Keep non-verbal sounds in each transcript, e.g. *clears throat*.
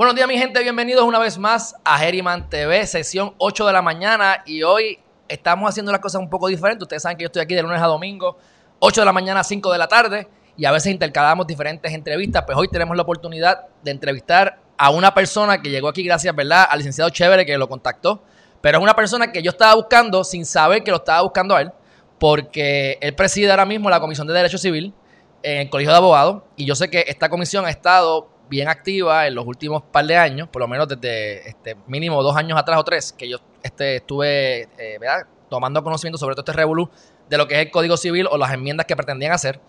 Buenos días mi gente, bienvenidos una vez más a Herriman TV, sesión 8 de la mañana y hoy estamos haciendo las cosas un poco diferentes. Ustedes saben que yo estoy aquí de lunes a domingo, 8 de la mañana a 5 de la tarde y a veces intercalamos diferentes entrevistas, pues hoy tenemos la oportunidad de entrevistar a una persona que llegó aquí gracias, ¿verdad?, al licenciado Chévere que lo contactó, pero es una persona que yo estaba buscando sin saber que lo estaba buscando a él, porque él preside ahora mismo la Comisión de Derecho Civil en el Colegio de Abogados y yo sé que esta comisión ha estado bien activa en los últimos par de años, por lo menos desde este, mínimo dos años atrás o tres, que yo este, estuve eh, tomando conocimiento sobre todo este revolú de lo que es el Código Civil o las enmiendas que pretendían hacer.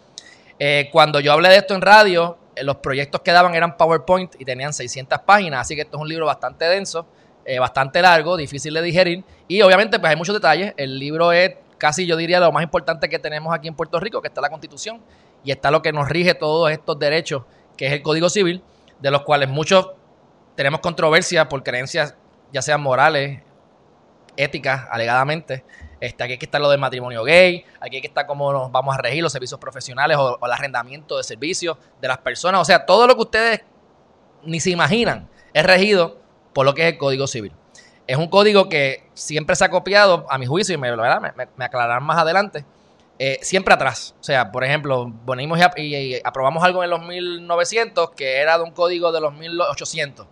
Eh, cuando yo hablé de esto en radio, eh, los proyectos que daban eran PowerPoint y tenían 600 páginas, así que esto es un libro bastante denso, bastante largo, difícil de digerir y obviamente pues hay muchos detalles. El libro es casi yo diría lo más importante que tenemos aquí en Puerto Rico, que está la Constitución y está lo que nos rige todos estos derechos, que es el Código Civil de los cuales muchos tenemos controversia por creencias, ya sean morales, éticas, alegadamente. Este, aquí hay que estar lo del matrimonio gay, aquí hay que estar cómo nos vamos a regir los servicios profesionales o, el arrendamiento de servicios de las personas. O sea, todo lo que ustedes ni se imaginan es regido por lo que es el Código Civil. Es un código que siempre se ha copiado, a mi juicio, y me, me aclararán más adelante, eh, siempre atrás. O sea, por ejemplo, venimos y, aprobamos algo en los 1900 que era de un código de los 1800.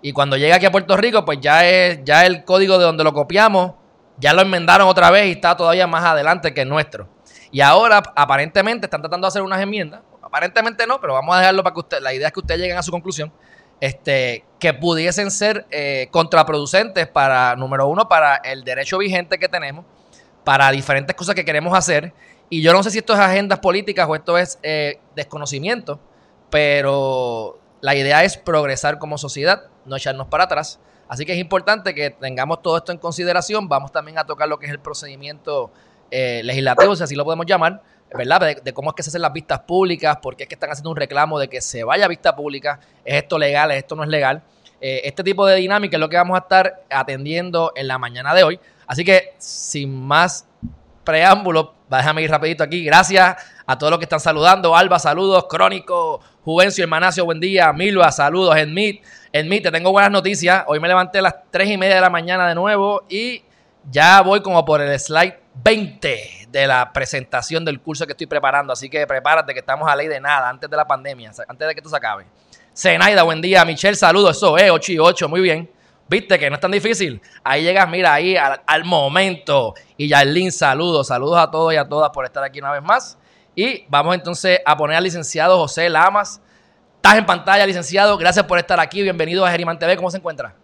Y cuando llega aquí a Puerto Rico, pues ya es ya el código de donde lo copiamos, ya lo enmendaron otra vez y está todavía más adelante que el nuestro. Y ahora, aparentemente, están tratando de hacer unas enmiendas. Aparentemente no, pero vamos a dejarlo para que usted, la idea es que ustedes lleguen a su conclusión. Este, que pudiesen ser eh, contraproducentes para, número uno, para el derecho vigente que tenemos para diferentes cosas que queremos hacer. Y yo no sé si esto es agendas políticas o esto es eh, desconocimiento, pero la idea es progresar como sociedad, no echarnos para atrás. Así que es importante que tengamos todo esto en consideración. Vamos también a tocar lo que es el procedimiento eh, legislativo, si así lo podemos llamar, ¿verdad? De, cómo es que se hacen las vistas públicas, por qué es que están haciendo un reclamo de que se vaya a vista pública, es esto legal, es esto no es legal. Eh, este tipo de dinámica es lo que vamos a estar atendiendo en la mañana de hoy. Así que, sin más preámbulos, déjame ir rapidito aquí. Gracias a todos los que están saludando. Alba, saludos. Crónico, Juvencio, Hermanacio, buen día. Milva, saludos. Enmit, Enmit, te tengo buenas noticias. Hoy me levanté a las 3 y media de la mañana de nuevo y ya voy como por el slide 20 de la presentación del curso que estoy preparando. Así que prepárate que estamos a ley de nada antes de la pandemia, antes de que esto se acabe. Zenaida, buen día. Michelle, saludos. Eso es, 8 y 8, muy bien. Viste que no es tan difícil. Ahí llegas, mira, ahí al, momento. Y Yarlin, saludos. Saludos a todos y a todas por estar aquí una vez más. Y vamos entonces a poner al licenciado José Lamas. Estás en pantalla, licenciado. Gracias por estar aquí. Bienvenido a Geriman TV. ¿Cómo se encuentra?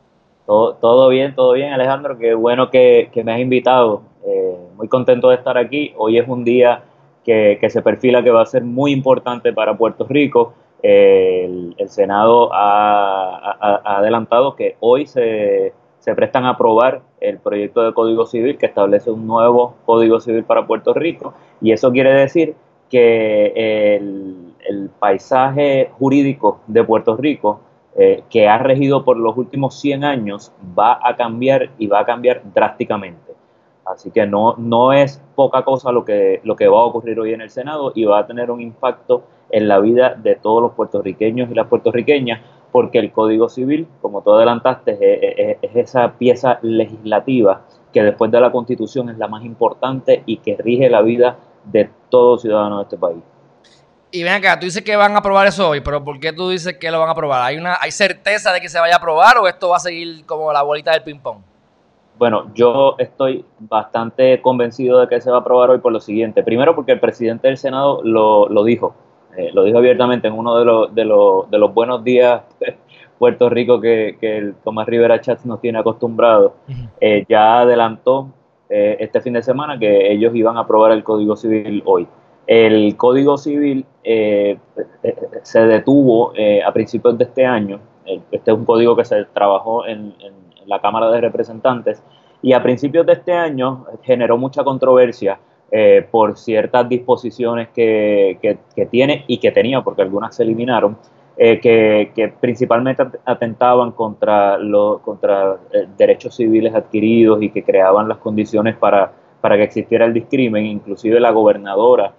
Todo, bien, todo bien, Alejandro. Qué bueno que, me has invitado. Eh, muy contento de estar aquí. Hoy es un día que, que se perfila que va a ser muy importante para Puerto Rico el, Senado ha, adelantado que hoy se, prestan a aprobar el proyecto de Código Civil que establece un nuevo Código Civil para Puerto Rico y eso quiere decir que el, paisaje jurídico de Puerto Rico eh, que ha regido por los últimos 100 años va a cambiar y va a cambiar drásticamente. Así que no, no es poca cosa lo que, lo que va a ocurrir hoy en el Senado y va a tener un impacto en la vida de todos los puertorriqueños y las puertorriqueñas, porque el Código Civil, como tú adelantaste, es, esa pieza legislativa que después de la Constitución es la más importante y que rige la vida de todo ciudadano de este país. Y ven acá, tú dices que van a aprobar eso hoy, pero ¿por qué tú dices que lo van a aprobar? ¿Hay, una, ¿Hay certeza de que se vaya a aprobar o esto va a seguir como la bolita del ping-pong? Bueno, yo estoy bastante convencido de que se va a aprobar hoy por lo siguiente. Primero porque el presidente del Senado lo, lo dijo. Eh, lo dijo abiertamente en uno de los, de los, de los buenos días Puerto Rico que, el Tomás Rivera Chats nos tiene acostumbrado, eh, ya adelantó eh, este fin de semana que ellos iban a aprobar el Código Civil hoy. El Código Civil se detuvo a principios de este año. Este es un código que se trabajó en, en la Cámara de Representantes Y a principios de este año generó mucha controversia eh, por ciertas disposiciones que, que, tiene y que tenía, porque algunas se eliminaron, eh, que, principalmente atentaban contra, los contra eh, derechos civiles adquiridos y que creaban las condiciones para, para que existiera el discrimen. Inclusive la gobernadora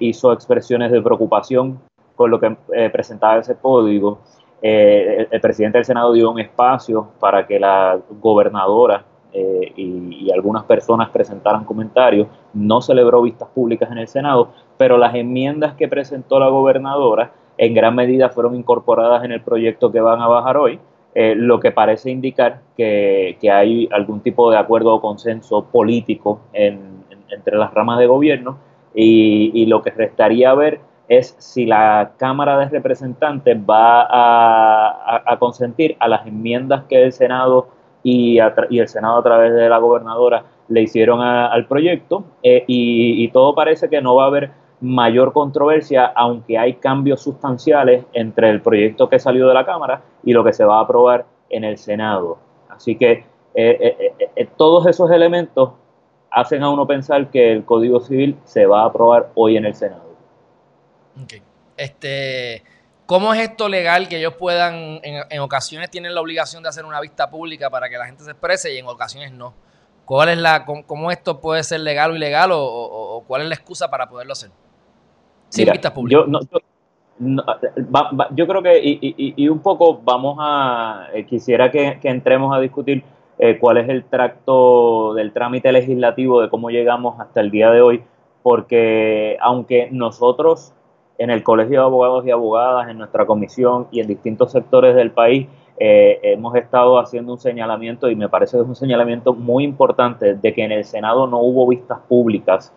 hizo expresiones de preocupación con lo que presentaba ese código. El, presidente del Senado dio un espacio para que la gobernadora eh, y, algunas personas presentaran comentarios. No celebró vistas públicas en el Senado, pero las enmiendas que presentó la gobernadora en gran medida fueron incorporadas en el proyecto que van a bajar hoy, eh, lo que parece indicar que, hay algún tipo de acuerdo o consenso político entre las ramas de gobierno y, lo que restaría ver es si la Cámara de Representantes va a, a consentir a las enmiendas que el Senado y, el Senado a través de la gobernadora le hicieron al proyecto eh, y, todo parece que no va a haber mayor controversia, aunque hay cambios sustanciales entre el proyecto que salió de la Cámara y lo que se va a aprobar en el Senado. Así que eh, eh, todos esos elementos hacen a uno pensar que el Código Civil se va a aprobar hoy en el Senado. Okay. Este, ¿Cómo es esto legal que ellos puedan, en, ocasiones tienen la obligación de hacer una vista pública para que la gente se exprese y en ocasiones no? ¿Cuál es la, cómo, esto puede ser legal o ilegal o, cuál es la excusa para poderlo hacer? Sin vistas públicas. Yo, creo que, y, un poco vamos a, eh, quisiera que, entremos a discutir eh, cuál es el tracto del trámite legislativo de cómo llegamos hasta el día de hoy, porque aunque nosotros en el Colegio de Abogados y Abogadas, en nuestra comisión y en distintos sectores del país, eh, hemos estado haciendo un señalamiento y me parece que es un señalamiento muy importante de que en el Senado no hubo vistas públicas.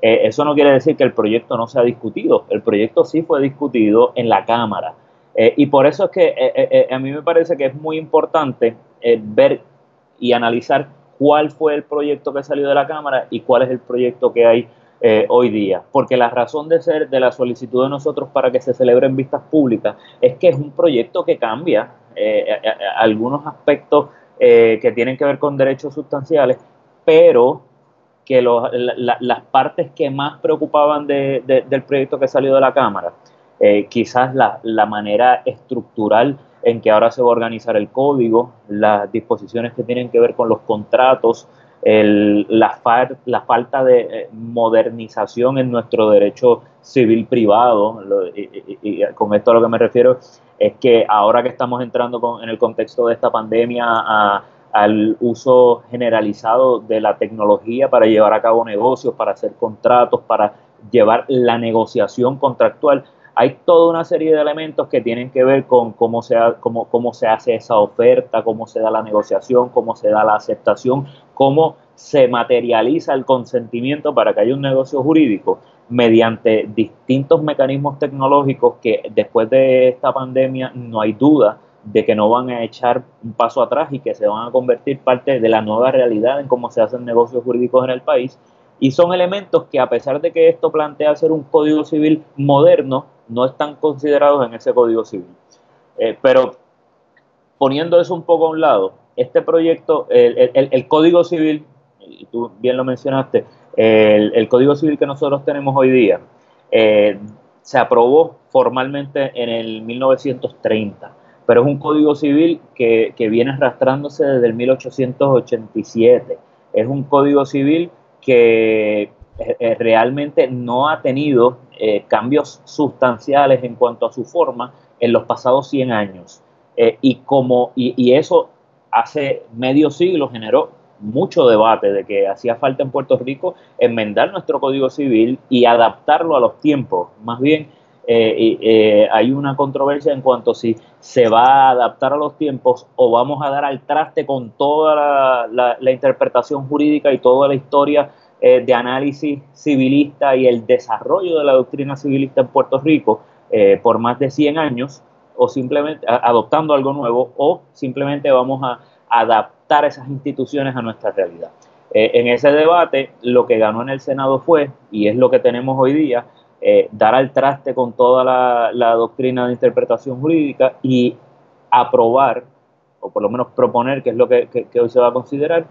Eh, eso no quiere decir que el proyecto no se ha discutido, el proyecto sí fue discutido en la Cámara. Eh, y por eso es que a mí me parece que es muy importante ver y analizar cuál fue el proyecto que salió de la Cámara y cuál es el proyecto que hay eh, hoy día, porque la razón de ser de la solicitud de nosotros para que se celebren vistas públicas es que es un proyecto que cambia eh, algunos aspectos eh, que tienen que ver con derechos sustanciales, pero que las partes que más preocupaban del proyecto que salió de la Cámara, quizás la, la manera estructural en que ahora se va a organizar el código, las disposiciones que tienen que ver con los contratos, la, la, falta de eh, modernización en nuestro derecho civil privado, y, con esto a lo que me refiero es que ahora que estamos entrando en el contexto de esta pandemia al uso generalizado de la tecnología para llevar a cabo negocios, para hacer contratos, para llevar la negociación contractual, hay toda una serie de elementos que tienen que ver con cómo se, cómo, cómo se hace esa oferta, cómo se da la negociación, cómo se da la aceptación, cómo se materializa el consentimiento para que haya un negocio jurídico mediante distintos mecanismos tecnológicos que después de esta pandemia no hay duda de que no van a echar un paso atrás y que se van a convertir parte de la nueva realidad en cómo se hacen negocios jurídicos en el país. Y son elementos que a pesar de que esto plantea ser un código civil moderno, no están considerados en ese código civil. Eh, pero poniendo eso un poco a un lado, este proyecto, el, código civil, y tú bien lo mencionaste, el, código civil que nosotros tenemos hoy día, eh, se aprobó formalmente en el 1930, pero es un código civil que, viene arrastrándose desde el 1887. Es un código civil que eh, realmente no ha tenido eh, cambios sustanciales en cuanto a su forma en los pasados 100 años. Y, como, y, eso hace medio siglo generó mucho debate de que hacía falta en Puerto Rico enmendar nuestro código civil y adaptarlo a los tiempos. Más bien, hay una controversia en cuanto a si se va a adaptar a los tiempos o vamos a dar al traste con toda la interpretación jurídica y toda la historia eh, de análisis civilista y el desarrollo de la doctrina civilista en Puerto Rico eh, por más de 100 años, o simplemente adoptando algo nuevo, o simplemente vamos a adaptar esas instituciones a nuestra realidad. Eh, en ese debate, lo que ganó en el Senado fue, y es lo que tenemos hoy día, dar al traste con toda la, doctrina de interpretación jurídica y aprobar, o por lo menos proponer, que es lo que hoy se va a considerar,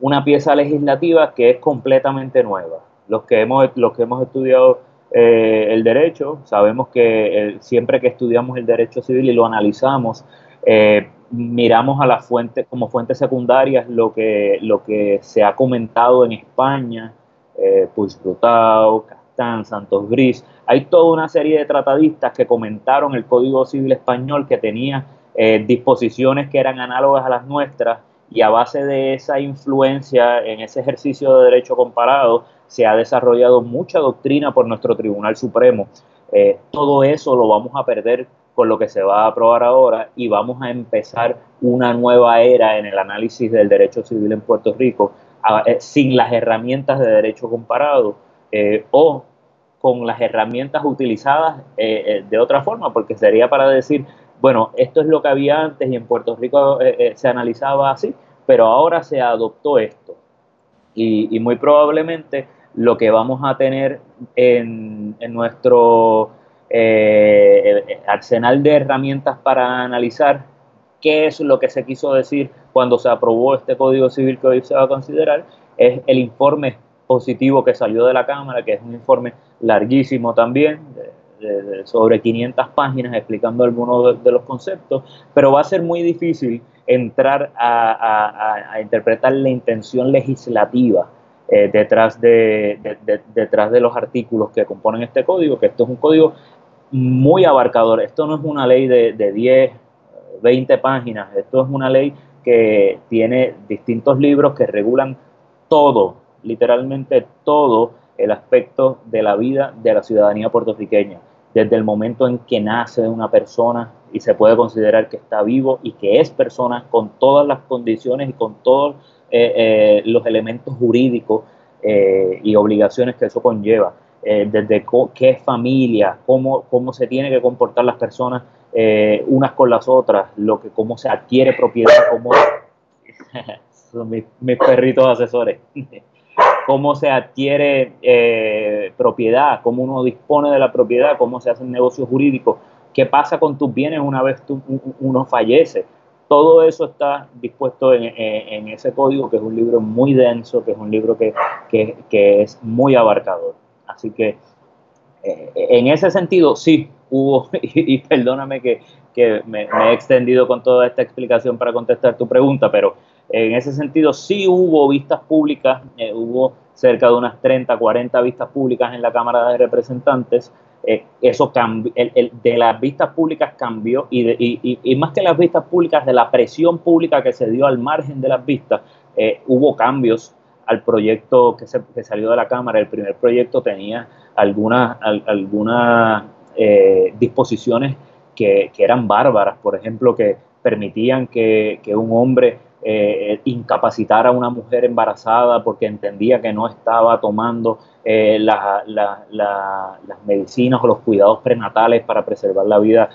una pieza legislativa que es completamente nueva. Los que hemos, los que hemos estudiado eh, el derecho, sabemos que siempre que estudiamos el derecho civil y lo analizamos, eh, miramos a las fuentes como fuentes secundarias lo que, lo que se ha comentado en España, eh, Puigdotau, Castán, Santos Gris. Hay toda una serie de tratadistas que comentaron el Código Civil Español que tenía eh, disposiciones que eran análogas a las nuestras y a base de esa influencia en ese ejercicio de derecho comparado se ha desarrollado mucha doctrina por nuestro Tribunal Supremo. Eh, todo eso lo vamos a perder con lo que se va a aprobar ahora y vamos a empezar una nueva era en el análisis del derecho civil en Puerto Rico eh, sin las herramientas de derecho comparado eh, o con las herramientas utilizadas de otra forma, porque sería para decir, bueno, esto es lo que había antes y en Puerto Rico se analizaba así, pero ahora se adoptó esto. Y, muy probablemente lo que vamos a tener en, nuestro eh, arsenal de herramientas para analizar qué es lo que se quiso decir cuando se aprobó este Código Civil que hoy se va a considerar, es el informe positivo que salió de la Cámara, que es un informe larguísimo también, sobre 500 páginas explicando algunos de, los conceptos, pero va a ser muy difícil entrar a, interpretar la intención legislativa eh, detrás, de, detrás de los artículos que componen este código, que esto es un código muy abarcador. Esto no es una ley de, de 10, 20 páginas, esto es una ley que tiene distintos libros que regulan todo, literalmente todo el aspecto de la vida de la ciudadanía puertorriqueña, desde el momento en que nace una persona y se puede considerar que está vivo y que es persona con todas las condiciones y con todos eh, eh, los elementos jurídicos eh, y obligaciones que eso conlleva desde qué familia, cómo, cómo se tiene que comportar las personas unas con las otras, lo que, cómo se adquiere propiedad, cómo *laughs* son mis, perritos asesores, *laughs* cómo se adquiere propiedad, cómo uno dispone de la propiedad, cómo se hacen negocios jurídicos, qué pasa con tus bienes una vez uno fallece. Todo eso está dispuesto en, en, ese código, que es un libro muy denso, que es un libro que, es muy abarcador. Así que eh, en ese sentido sí hubo, *laughs* y, perdóname que, me, he extendido con toda esta explicación para contestar tu pregunta, pero en ese sentido sí hubo vistas públicas, eh, hubo cerca de unas 30, 40 vistas públicas en la Cámara de Representantes. Eh, eso cambió, el, de las vistas públicas cambió y, y, más que las vistas públicas, de la presión pública que se dio al margen de las vistas, hubo cambios al proyecto que, se, que salió de la Cámara. El primer proyecto tenía algunas, algunas eh, disposiciones que, eran bárbaras, por ejemplo, que permitían que, un hombre eh, incapacitara a una mujer embarazada porque entendía que no estaba tomando eh, las medicinas o los cuidados prenatales para preservar la vida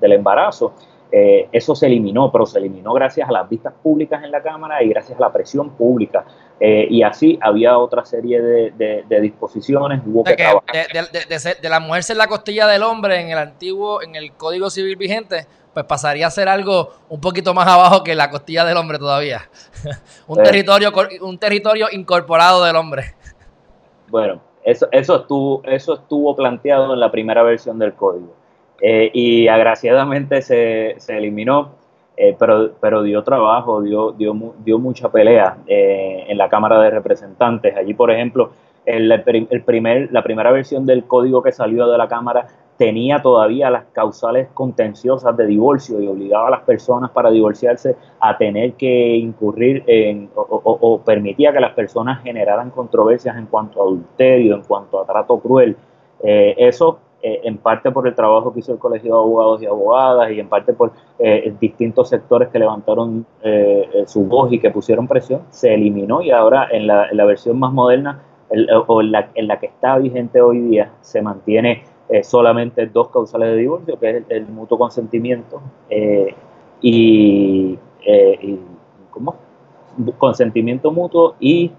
del embarazo. Eh, eso se eliminó, pero se eliminó gracias a las vistas públicas en la Cámara y gracias a la presión pública. Eh, y así había otra serie de, disposiciones. de, la mujer ser la costilla del hombre en el antiguo, en el Código Civil vigente, pues pasaría a ser algo un poquito más abajo que la costilla del hombre todavía. *laughs* un, territorio, un territorio incorporado del hombre. Bueno, eso, eso, estuvo, eso estuvo planteado en la primera versión del código. Eh, y agraciadamente se, se eliminó, eh, pero, pero dio trabajo, dio, dio, dio mucha pelea eh, en la Cámara de Representantes. Allí, por ejemplo, el, el primer, la primera versión del código que salió de la Cámara tenía todavía las causales contenciosas de divorcio y obligaba a las personas para divorciarse a tener que incurrir en, o, permitía que las personas generaran controversias en cuanto a adulterio, en cuanto a trato cruel. eso eh, en parte por el trabajo que hizo el Colegio de Abogados y Abogadas y en parte por eh, distintos sectores que levantaron eh, su voz y que pusieron presión, se eliminó y ahora en la, en la versión más moderna o en la, que está vigente hoy día se mantiene solamente dos causales de divorcio, que es el, mutuo consentimiento y, ¿cómo? consentimiento mutuo y...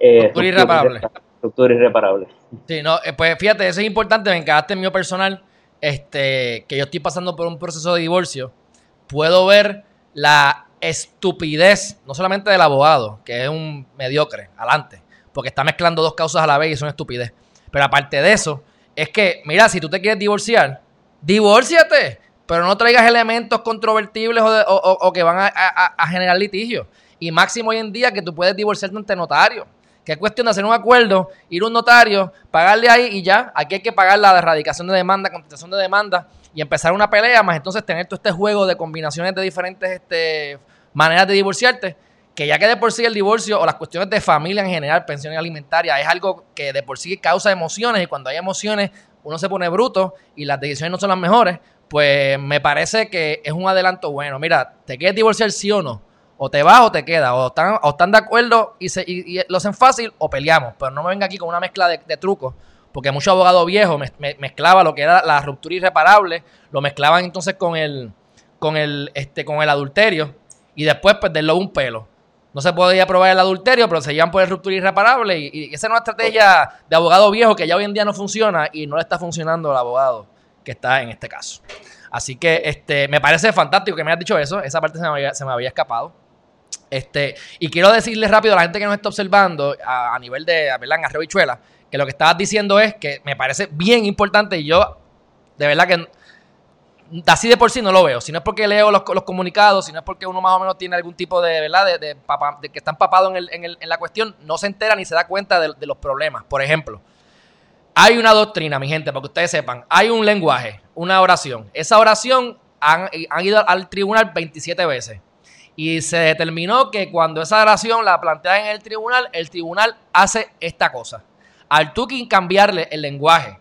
irreparable estructura irreparable. Sí, no, eh, pues fíjate, eso es importante, me encantaste en mi personal, este, que yo estoy pasando por un proceso de divorcio, puedo ver la estupidez, no solamente del abogado, que es un mediocre, adelante, porque está mezclando dos causas a la vez y es una estupidez. Pero aparte de eso, es que, mira, si tú te quieres divorciar, divórciate, pero no traigas elementos controvertibles o, que van a, generar litigio. Y máximo hoy en día que tú puedes divorciarte ante notario. Que es cuestión de hacer un acuerdo, ir a un notario, pagarle ahí y ya. Aquí hay que pagar la erradicación de demanda, contestación de demanda y empezar una pelea, más entonces tener todo este juego de combinaciones de diferentes este, maneras de divorciarte, que ya que de por sí el divorcio o las cuestiones de familia en general, pensión alimentaria, es algo que de por sí causa emociones y cuando hay emociones uno se pone bruto y las decisiones no son las mejores, pues me parece que es un adelanto bueno. Mira, ¿te quieres divorciar sí o no? O te vas o te quedas, o están, o están de acuerdo y, se, y, lo hacen fácil o peleamos, pero no me venga aquí con una mezcla de, trucos porque muchos abogados viejos mezclaban lo que era la ruptura irreparable, lo mezclaban entonces con el, con el, este, con el adulterio y después perderlo un pelo. No se podía probar el adulterio, pero se iban por el ruptura irreparable y, esa es una estrategia de abogado viejo que ya hoy en día no funciona y no le está funcionando al abogado que está en este caso. Así que este, me parece fantástico que me hayas dicho eso, esa parte se me había, escapado. Este, y quiero decirle rápido a la gente que nos está observando a, nivel de, ¿verdad? En Arreo que lo que estabas diciendo es que me parece bien importante y yo, de verdad que así de por sí no lo veo. Si no es porque leo los, comunicados, si no es porque uno más o menos tiene algún tipo de, ¿verdad? De, que está empapado en, la cuestión, no se entera ni se da cuenta de, los problemas. Por ejemplo, hay una doctrina, mi gente, para que ustedes sepan. Hay un lenguaje, una oración. Esa oración han, han ido al tribunal 27 veces. Y se determinó que cuando esa oración la plantea en el tribunal, el tribunal hace esta cosa al tú cambiarle el lenguaje,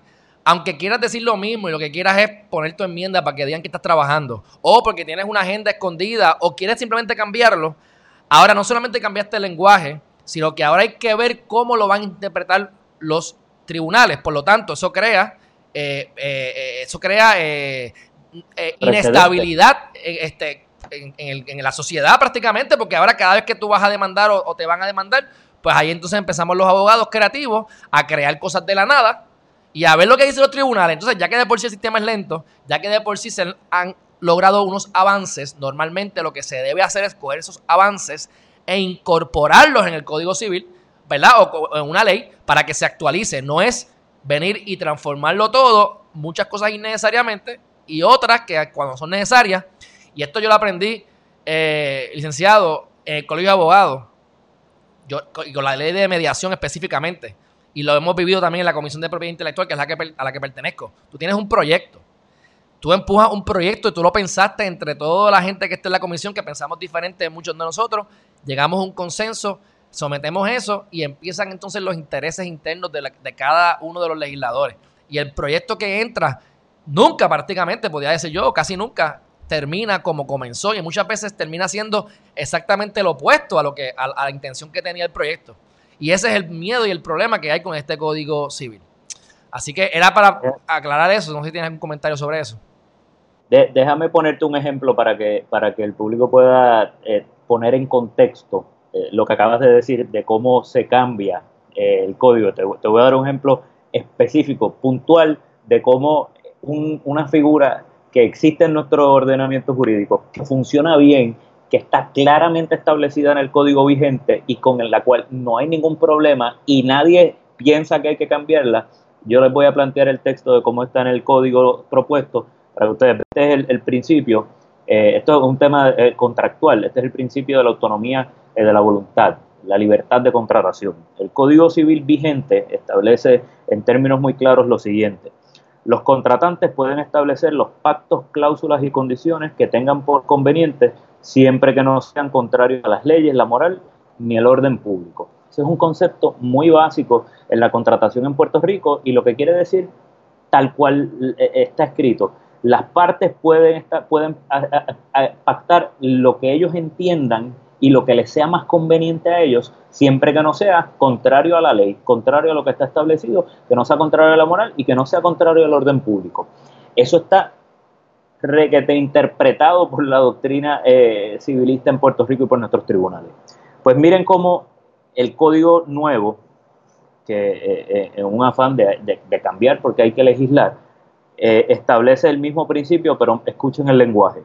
aunque quieras decir lo mismo y lo que quieras es poner tu enmienda para que digan que estás trabajando, o porque tienes una agenda escondida, o quieres simplemente cambiarlo, ahora no solamente cambiaste el lenguaje, sino que ahora hay que ver cómo lo van a interpretar los tribunales. Por lo tanto, eso crea, eh, eh, eh, eso crea inestabilidad este, en, la sociedad prácticamente, porque ahora cada vez que tú vas a demandar o te van a demandar, pues ahí entonces empezamos los abogados creativos a crear cosas de la nada y a ver lo que dicen los tribunales. Entonces, ya que de por sí el sistema es lento, ya que de por sí se han logrado unos avances, normalmente lo que se debe hacer es coger esos avances e incorporarlos en el Código Civil, ¿verdad? O en una ley para que se actualice. No es venir y transformarlo todo, muchas cosas innecesariamente y otras que cuando son necesarias. Y esto yo lo aprendí, eh, licenciado, en el Colegio de Abogados yo, con la ley de mediación específicamente, y lo hemos vivido también en la Comisión de Propiedad Intelectual, que es la que, a la que pertenezco. Tú tienes un proyecto, tú empujas un proyecto y tú lo pensaste entre toda la gente que está en la comisión, que pensamos diferente de muchos de nosotros, llegamos a un consenso, sometemos eso y empiezan entonces los intereses internos de, cada uno de los legisladores. Y el proyecto que entra, nunca prácticamente, podría decir yo, casi nunca, termina como comenzó y muchas veces termina siendo exactamente lo opuesto a lo que a, la intención que tenía el proyecto. Y ese es el miedo y el problema que hay con este código civil. Así que era para aclarar eso. No sé si tienes algún comentario sobre eso. déjame ponerte un ejemplo para que, para que el público pueda eh, poner en contexto eh, lo que acabas de decir de cómo se cambia eh, el código. Te, voy a dar un ejemplo específico, puntual, de cómo una figura que existe en nuestro ordenamiento jurídico, que funciona bien, que está claramente establecida en el código vigente y con la cual no hay ningún problema y nadie piensa que hay que cambiarla, yo les voy a plantear el texto de cómo está en el código propuesto para que ustedes Este es el, principio, eh, esto es un tema eh, contractual, este es el principio de la autonomía eh, de la voluntad, la libertad de contratación. El código civil vigente establece en términos muy claros lo siguiente. Los contratantes pueden establecer los pactos, cláusulas y condiciones que tengan por conveniente siempre que no sean contrarios a las leyes, la moral ni el orden público. Ese es un concepto muy básico en la contratación en Puerto Rico y lo que quiere decir tal cual eh, está escrito. Las partes pueden, pueden pactar lo que ellos entiendan y lo que les sea más conveniente a ellos, siempre que no sea contrario a la ley, contrario a lo que está establecido, que no sea contrario a la moral y que no sea contrario al orden público. Eso está requete interpretado por la doctrina eh, civilista en Puerto Rico y por nuestros tribunales. Pues miren cómo el código nuevo, que eh, eh, en un afán de, cambiar porque hay que legislar, establece el mismo principio, pero escuchen el lenguaje.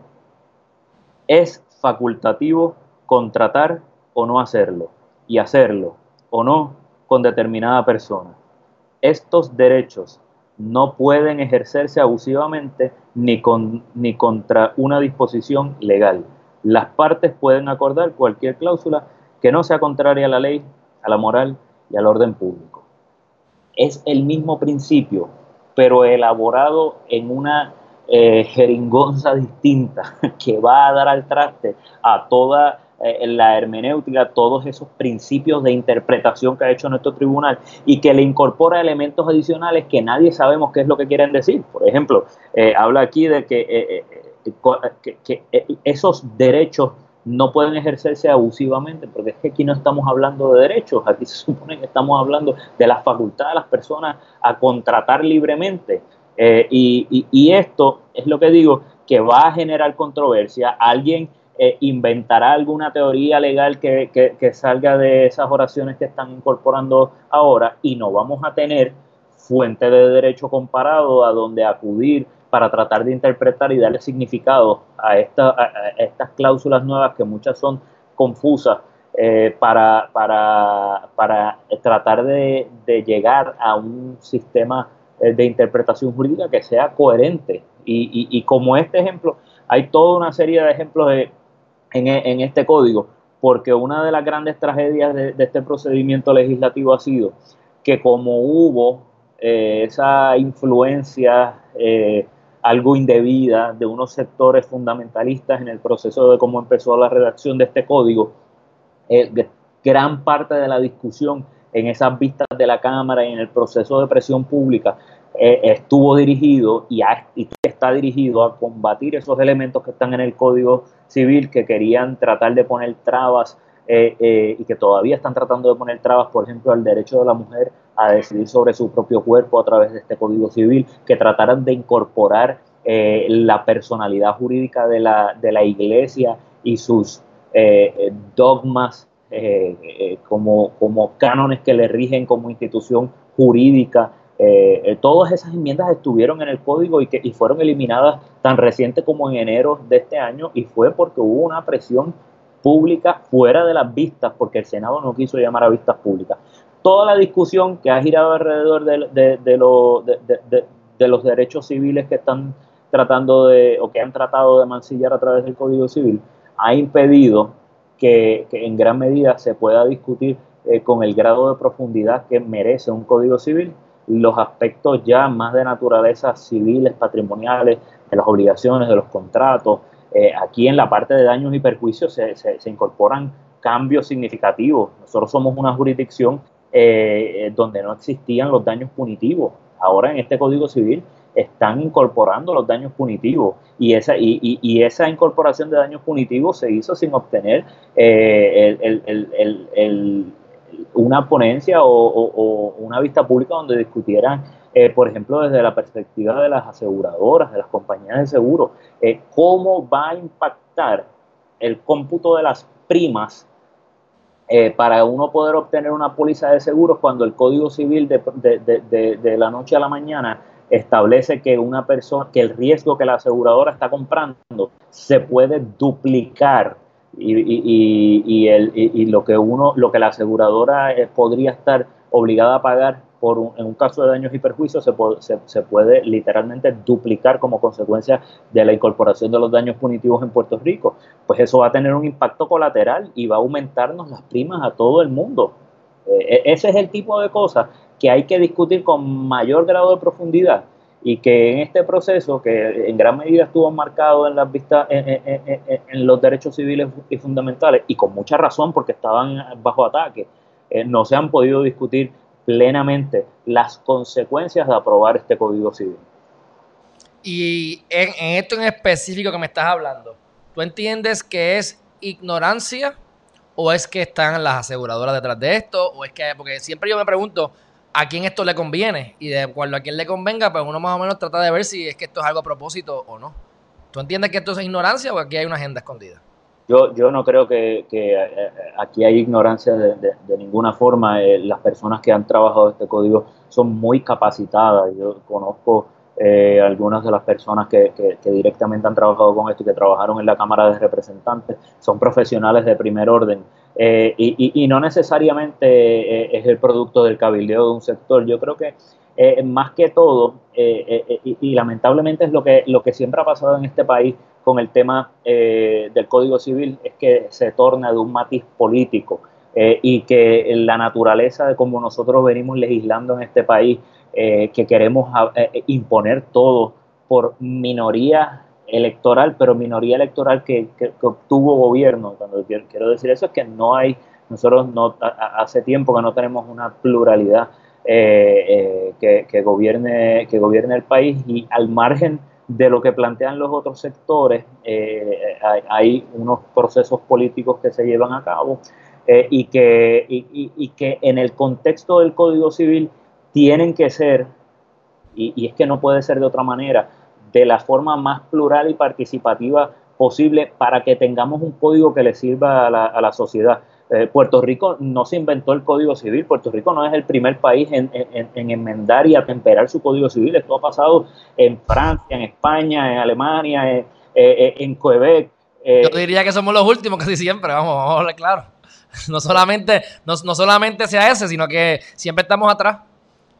Es facultativo contratar o no hacerlo y hacerlo o no con determinada persona. Estos derechos no pueden ejercerse abusivamente ni, con, ni contra una disposición legal. Las partes pueden acordar cualquier cláusula que no sea contraria a la ley, a la moral y al orden público. Es el mismo principio, pero elaborado en una eh, jeringonza distinta *laughs* que va a dar al traste a toda eh, la hermenéutica, todos esos principios de interpretación que ha hecho nuestro tribunal y que le incorpora elementos adicionales que nadie sabemos qué es lo que quieren decir. Por ejemplo, eh, habla aquí de que, que, esos derechos no pueden ejercerse abusivamente, porque es que aquí no estamos hablando de derechos, aquí se supone que estamos hablando de la facultad de las personas a contratar libremente. y, y, esto es lo que digo, que va a generar controversia. Alguien eh, inventará alguna teoría legal que, que, salga de esas oraciones que están incorporando ahora y no vamos a tener fuente de derecho comparado a donde acudir para tratar de interpretar y darle significado a, esta, estas cláusulas nuevas que muchas son confusas eh, para, para, para, tratar de, de, llegar a un sistema eh, de interpretación jurídica que sea coherente. Y, y, y como este ejemplo, hay toda una serie de ejemplos de e, en, este código, porque una de las grandes tragedias de, este procedimiento legislativo ha sido que como hubo eh, esa influencia eh, algo indebida de unos sectores fundamentalistas en el proceso de cómo empezó la redacción de este código, gran parte de la discusión en esas vistas de la Cámara y en el proceso de presión pública eh, estuvo dirigido y, está dirigido a combatir esos elementos que están en el Código Civil que querían tratar de poner trabas eh, eh, y que todavía están tratando de poner trabas, por ejemplo, al derecho de la mujer a decidir sobre su propio cuerpo a través de este Código Civil, que trataran de incorporar la personalidad jurídica de la, de la Iglesia y sus dogmas como, como cánones que le rigen como institución jurídica eh, eh, todas esas enmiendas estuvieron en el código y, que, fueron eliminadas tan reciente como en enero de este año y fue porque hubo una presión pública fuera de las vistas, porque el Senado no quiso llamar a vistas públicas. Toda la discusión que ha girado alrededor de, de, los derechos civiles que están tratando de, o que han tratado de mancillar a través del Código Civil, ha impedido que, en gran medida se pueda discutir eh, con el grado de profundidad que merece un Código Civil los aspectos ya más de naturaleza civiles, patrimoniales, de las obligaciones, de los contratos. Eh, aquí en la parte de daños y perjuicios se, se, incorporan cambios significativos. Nosotros somos una jurisdicción eh, donde no existían los daños punitivos. Ahora en este Código Civil están incorporando los daños punitivos y esa, y, y, esa incorporación de daños punitivos se hizo sin obtener eh, el, el, el, una ponencia o, una vista pública donde discutieran, eh, por ejemplo, desde la perspectiva de las aseguradoras, de las compañías de seguro, eh, cómo va a impactar el cómputo de las primas eh, para uno poder obtener una póliza de seguros cuando el Código Civil de, de, la noche a la mañana establece que una persona, que el riesgo que la aseguradora está comprando se puede duplicar y, y, y, el, y, lo que uno, lo que la aseguradora eh, podría estar obligada a pagar por en un caso de daños y perjuicios se, se, se, puede literalmente duplicar como consecuencia de la incorporación de los daños punitivos en Puerto Rico. Pues eso va a tener un impacto colateral y va a aumentarnos las primas a todo el mundo. Eh, e, ese es el tipo de cosas que hay que discutir con mayor grado de profundidad y que en este proceso, que en gran medida estuvo marcado en las vistas, en, los derechos civiles y fundamentales, y con mucha razón porque estaban bajo ataque, eh, no se han podido discutir plenamente las consecuencias de aprobar este Código Civil. Y en, esto en específico que me estás hablando, ¿tú entiendes que es ignorancia o es que están las aseguradoras detrás de esto? O es que, porque siempre yo me pregunto, a quién esto le conviene y de acuerdo a quién le convenga, pues uno más o menos trata de ver si es que esto es algo a propósito o no. ¿Tú entiendes que esto es ignorancia o aquí hay una agenda escondida? Yo, yo no creo que, que eh, aquí hay ignorancia de, ninguna forma. Eh, las personas que han trabajado este código son muy capacitadas. Yo conozco eh, algunas de las personas que, directamente han trabajado con esto y que trabajaron en la Cámara de Representantes son profesionales de primer orden eh, y, no necesariamente eh, es el producto del cabildeo de un sector. Yo creo que más que todo, y, lamentablemente es lo que, lo que siempre ha pasado en este país con el tema del Código Civil, es que se torna de un matiz político. y que la naturaleza de cómo nosotros venimos legislando en este país eh, que queremos eh, eh, imponer todo por minoría electoral, pero minoría electoral que, obtuvo gobierno. Cuando quiero decir eso es que no hay, nosotros no, hace tiempo que no tenemos una pluralidad que, gobierne, que gobierne el país y al margen de lo que plantean los otros sectores, hay, unos procesos políticos que se llevan a cabo y, que, y que en el contexto del Código Civil tienen que ser, y, es que no puede ser de otra manera, de la forma más plural y participativa posible para que tengamos un código que le sirva a la, sociedad. Eh, Puerto Rico no se inventó el Código Civil, Puerto Rico no es el primer país en, enmendar y atemperar su Código Civil, esto ha pasado en Francia, en España, en Alemania, en, en Quebec. Eh, Yo diría que somos los últimos casi siempre, vamos, vamos a hablar claro. No solamente, no, no solamente sea ese, sino que siempre estamos atrás.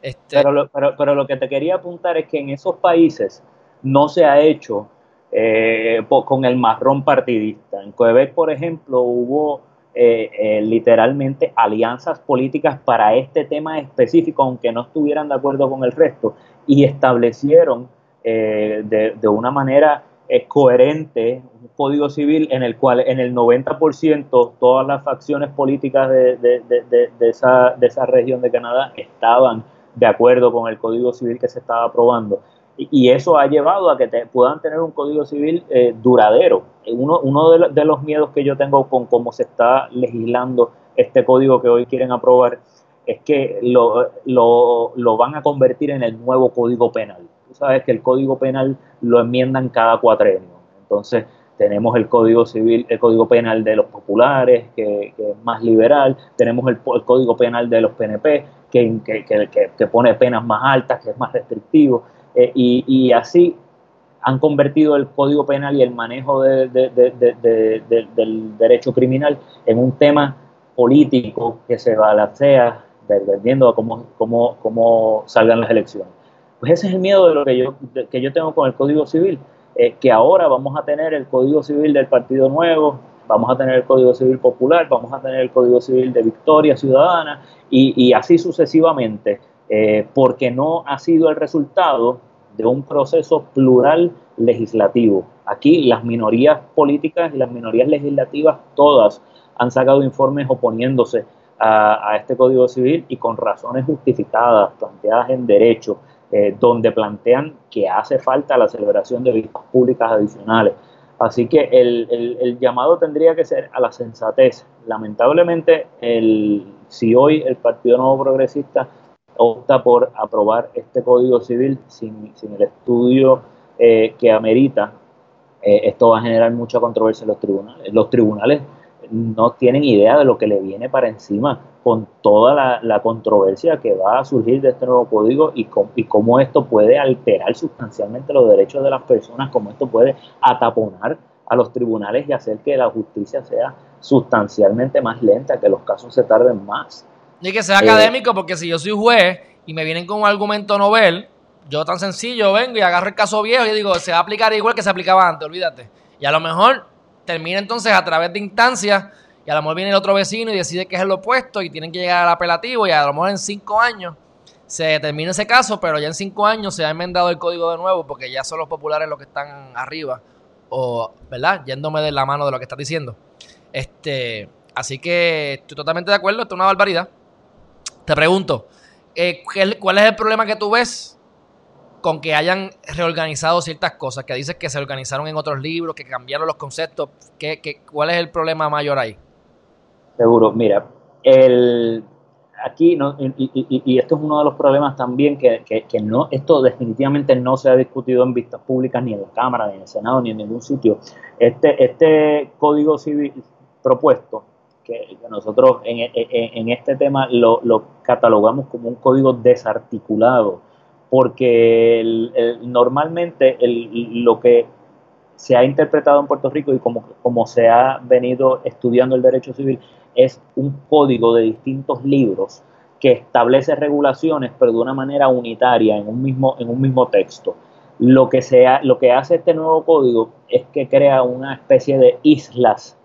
Este, pero, lo, pero, pero, lo que te quería apuntar es que en esos países no se ha hecho eh, con el marrón partidista. En Quebec, por ejemplo, hubo eh, eh, literalmente alianzas políticas para este tema específico, aunque no estuvieran de acuerdo con el resto, y establecieron de, de, una manera coherente un código civil en el cual en el 90% todas las facciones políticas de, de, esa, de esa región de Canadá estaban de acuerdo con el Código Civil que se estaba aprobando. Y, eso ha llevado a que puedan tener un Código Civil eh, duradero. Uno, uno de, los miedos que yo tengo con cómo se está legislando este código que hoy quieren aprobar es que lo, lo, van a convertir en el nuevo Código Penal. Tú sabes que el Código Penal lo enmiendan cada cuatrenio. Entonces, tenemos el Código Civil, el Código Penal de los populares, que, es más liberal, tenemos el, el, Código Penal de los PNP, que, pone penas más altas, que es más restrictivo, eh, y, así han convertido el Código Penal y el manejo del derecho criminal en un tema político que se balancea dependiendo de cómo salgan las elecciones. Pues ese es el miedo de lo que yo, que yo tengo con el Código Civil, eh, que ahora vamos a tener el Código Civil del Partido Nuevo, vamos a tener el Código Civil Popular, vamos a tener el Código Civil de Victoria Ciudadana y, así sucesivamente, eh, porque no ha sido el resultado de un proceso plural legislativo. Aquí las minorías políticas y las minorías legislativas todas han sacado informes oponiéndose a, este Código Civil y con razones justificadas, planteadas en derecho, eh, donde plantean que hace falta la celebración de vistas públicas adicionales. Así que el, llamado tendría que ser a la sensatez. Lamentablemente, si hoy el Partido Nuevo Progresista opta por aprobar este Código Civil sin, el estudio eh, que amerita, eh, esto va a generar mucha controversia en los tribunales. Los tribunales no tienen idea de lo que le viene para encima con toda la, controversia que va a surgir de este nuevo código y, y, cómo esto puede alterar sustancialmente los derechos de las personas, cómo esto puede ataponar a los tribunales y hacer que la justicia sea sustancialmente más lenta, que los casos se tarden más. Y que sea académico, porque si yo soy juez y me vienen con un argumento novel, yo tan sencillo vengo y agarro el caso viejo y digo, se va a aplicar igual que se aplicaba antes, olvídate. Y a lo mejor termina entonces a través de instancias y a lo mejor viene el otro vecino y decide que es el opuesto y tienen que llegar al apelativo y a lo mejor en cinco años se termina ese caso, pero ya en cinco años se ha enmendado el código de nuevo porque ya son los populares los que están arriba o, ¿verdad? Yéndome de la mano de lo que estás diciendo. Este, así que estoy totalmente de acuerdo, esto es una barbaridad. Te pregunto, eh, ¿cuál es el problema que tú ves con que hayan reorganizado ciertas cosas? Que dices que se organizaron en otros libros, que cambiaron los conceptos. ¿Qué, qué, cuál es el problema mayor ahí? Seguro, mira, el, aquí, no, y, esto es uno de los problemas también, que, no, esto definitivamente no se ha discutido en vistas públicas, ni en la Cámara, ni en el Senado, ni en ningún sitio. Este, este código civil propuesto, que, nosotros en, este tema lo, catalogamos como un código desarticulado, porque normalmente lo que se ha interpretado en Puerto Rico y como, como se ha venido estudiando el derecho civil es un código de distintos libros que establece regulaciones pero de una manera unitaria en un mismo, en un mismo texto. Lo que, sea, lo que hace este nuevo código es que crea una especie de islas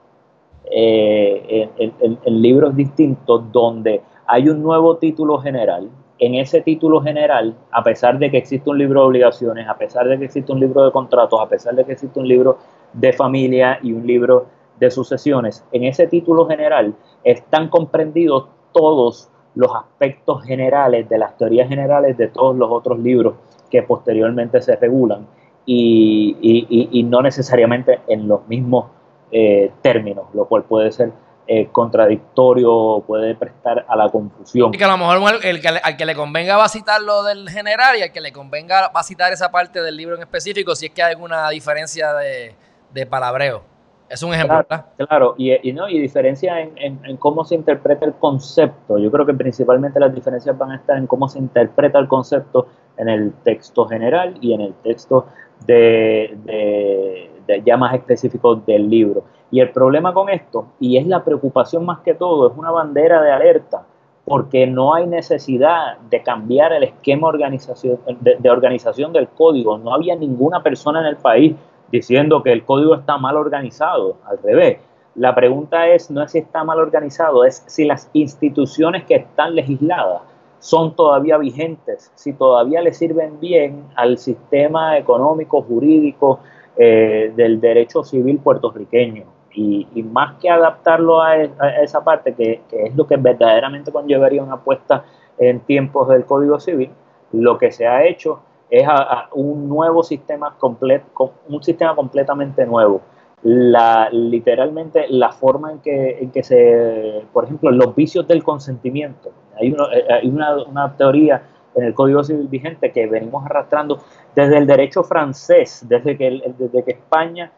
eh, en, libros distintos donde hay un nuevo título general. En ese título general, a pesar de que existe un libro de obligaciones, a pesar de que existe un libro de contratos, a pesar de que existe un libro de familia y un libro de sucesiones, en ese título general están comprendidos todos los aspectos generales de las teorías generales de todos los otros libros que posteriormente se regulan y, no necesariamente en los mismos eh, términos, lo cual puede ser eh, contradictorio, puede prestar a la confusión. Y que a lo mejor el que, al que le convenga va a citar lo del general y al que le convenga va a citar esa parte del libro en específico si es que hay alguna diferencia de, de palabreo. Es un ejemplo, claro, Claro, y, no, y diferencia en, en, cómo se interpreta el concepto. Yo creo que principalmente las diferencias van a estar en cómo se interpreta el concepto en el texto general y en el texto de, de, ya más específico del libro. Y el problema con esto, y es la preocupación más que todo, es una bandera de alerta, porque no hay necesidad de cambiar el esquema de organización del código. No había ninguna persona en el país diciendo que el código está mal organizado, al revés. La pregunta es, no es si está mal organizado, es si las instituciones que están legisladas son todavía vigentes, si todavía le sirven bien al sistema económico, jurídico eh, del derecho civil puertorriqueño. Y, más que adaptarlo a, esa parte, que, es lo que verdaderamente conllevaría una apuesta en tiempos del Código Civil, lo que se ha hecho es un nuevo sistema un sistema completamente nuevo. Literalmente la forma en que, en que se, por ejemplo, los vicios del consentimiento. Hay, eh, hay una, una, teoría en el Código Civil vigente que venimos arrastrando desde el derecho francés, desde que, desde que España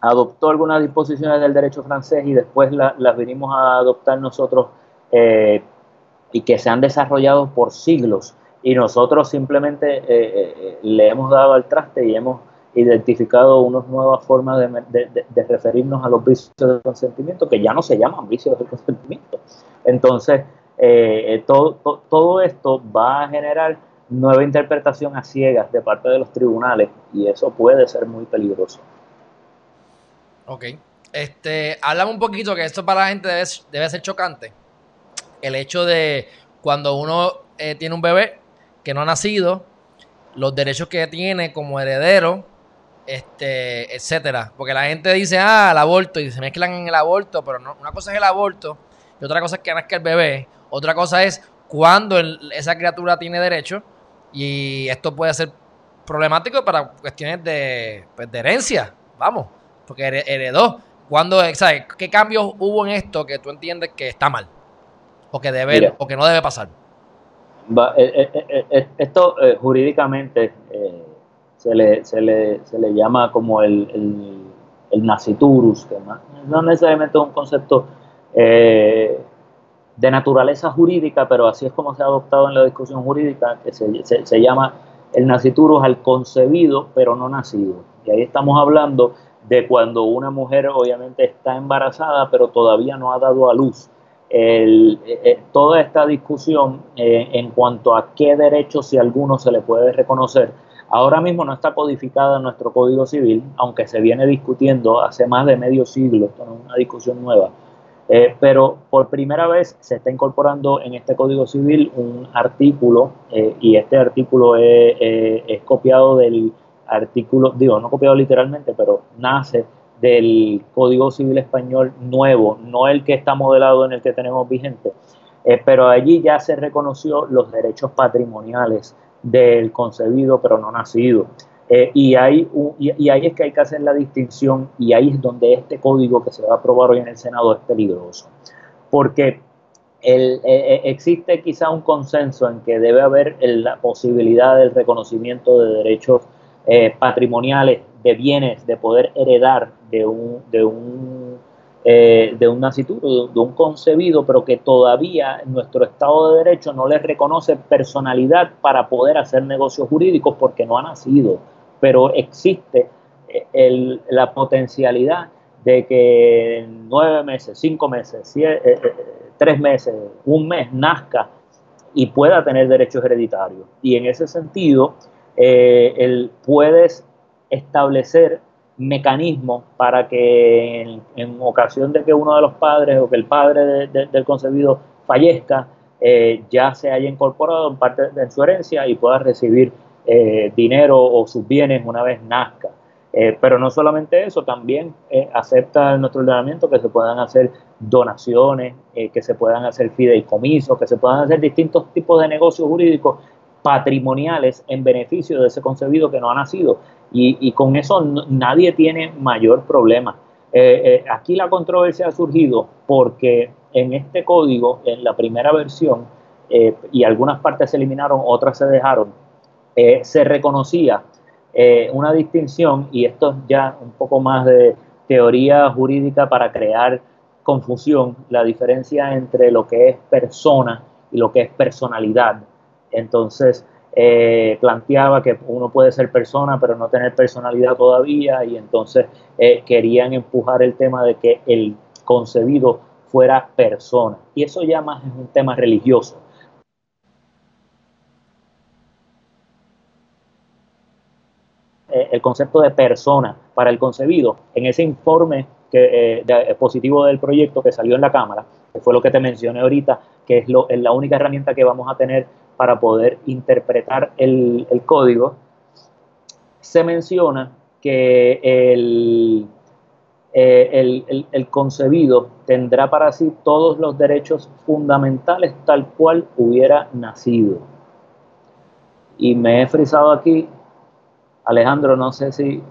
adoptó algunas disposiciones del derecho francés y después las venimos a adoptar nosotros eh, y que se han desarrollado por siglos y nosotros simplemente eh, le hemos dado al traste y hemos identificado unas nuevas formas de, referirnos a los vicios del consentimiento que ya no se llaman vicios del consentimiento. Entonces, eh, todo, todo esto va a generar nueva interpretación a ciegas de parte de los tribunales y eso puede ser muy peligroso. Ok. Este, háblame un poquito que esto para la gente debe, debe ser chocante. El hecho de cuando uno tiene un bebé, que no ha nacido, los derechos que tiene como heredero, este, etcétera. Porque la gente dice, ah, el aborto, y se mezclan en el aborto, pero no, una cosa es el aborto, y otra cosa es que nazca el bebé, otra cosa es cuando esa criatura tiene derecho, y esto puede ser problemático para cuestiones de, pues, de herencia, vamos, porque heredó. Cuando, ¿sabes? ¿Qué cambios hubo en esto que tú entiendes que está mal? O que debe, o que no debe pasar. Eh, eh, eh, esto jurídicamente se le, se, le, se, le, llama como el, el, el naciturus, que no necesariamente es un concepto de naturaleza jurídica, pero así es como se ha adoptado en la discusión jurídica, que se, se, se llama el naciturus al concebido, pero no nacido. Y ahí estamos hablando de cuando una mujer obviamente está embarazada, pero todavía no ha dado a luz el, eh, eh, toda esta discusión eh, en cuanto a qué derechos, si alguno, se le puede reconocer, ahora mismo no está codificada en nuestro Código Civil, aunque se viene discutiendo hace más de medio siglo, esto no es una discusión nueva, pero por primera vez se está incorporando en este Código Civil un artículo, y este artículo es, es copiado del artículo, digo, no copiado literalmente, pero nace del Código Civil Español nuevo, no el que está modelado en el que tenemos vigente, eh, pero allí ya se reconoció los derechos patrimoniales del concebido pero no nacido. Eh, y, ahí, y, ahí es que hay que hacer la distinción y ahí es donde este código que se va a aprobar hoy en el Senado es peligroso. Porque el, eh, existe quizá un consenso en que debe haber la posibilidad del reconocimiento de derechos patrimoniales de bienes, de poder heredar de un, de un eh, de un nasciturro, de un concebido, pero que todavía nuestro Estado de Derecho no le reconoce personalidad para poder hacer negocios jurídicos porque no ha nacido. Pero existe eh, la potencialidad de que nueve meses, cinco meses, eh, tres meses, un mes nazca y pueda tener derechos hereditarios. Y en ese sentido, el, puedes establecer mecanismos para que en, ocasión de que uno de los padres o que el padre del concebido fallezca, eh, ya se haya incorporado en parte de su herencia y pueda recibir eh, dinero o sus bienes una vez nazca. Eh, pero no solamente eso, también acepta nuestro ordenamiento que se puedan hacer donaciones, que se puedan hacer fideicomisos, que se puedan hacer distintos tipos de negocios jurídicos patrimoniales en beneficio de ese concebido que no ha nacido y, con eso nadie tiene mayor problema. Eh, eh, aquí la controversia ha surgido porque en este código, en la primera versión, eh, y algunas partes se eliminaron, otras se dejaron, se reconocía una distinción, y esto es ya un poco más de teoría jurídica para crear confusión, la diferencia entre lo que es persona y lo que es personalidad. Entonces, eh, planteaba que uno puede ser persona pero no tener personalidad todavía y entonces eh, querían empujar el tema de que el concebido fuera persona. Y eso ya más es un tema religioso. Eh, el concepto de persona para el concebido, en ese informe que, positivo del proyecto que salió en la Cámara, que fue lo que te mencioné ahorita, que es, lo, es la única herramienta que vamos a tener para poder interpretar el, código, se menciona que eh, el, el, concebido tendrá para sí todos los derechos fundamentales tal cual hubiera nacido. Y me he frisado aquí, Alejandro, no sé si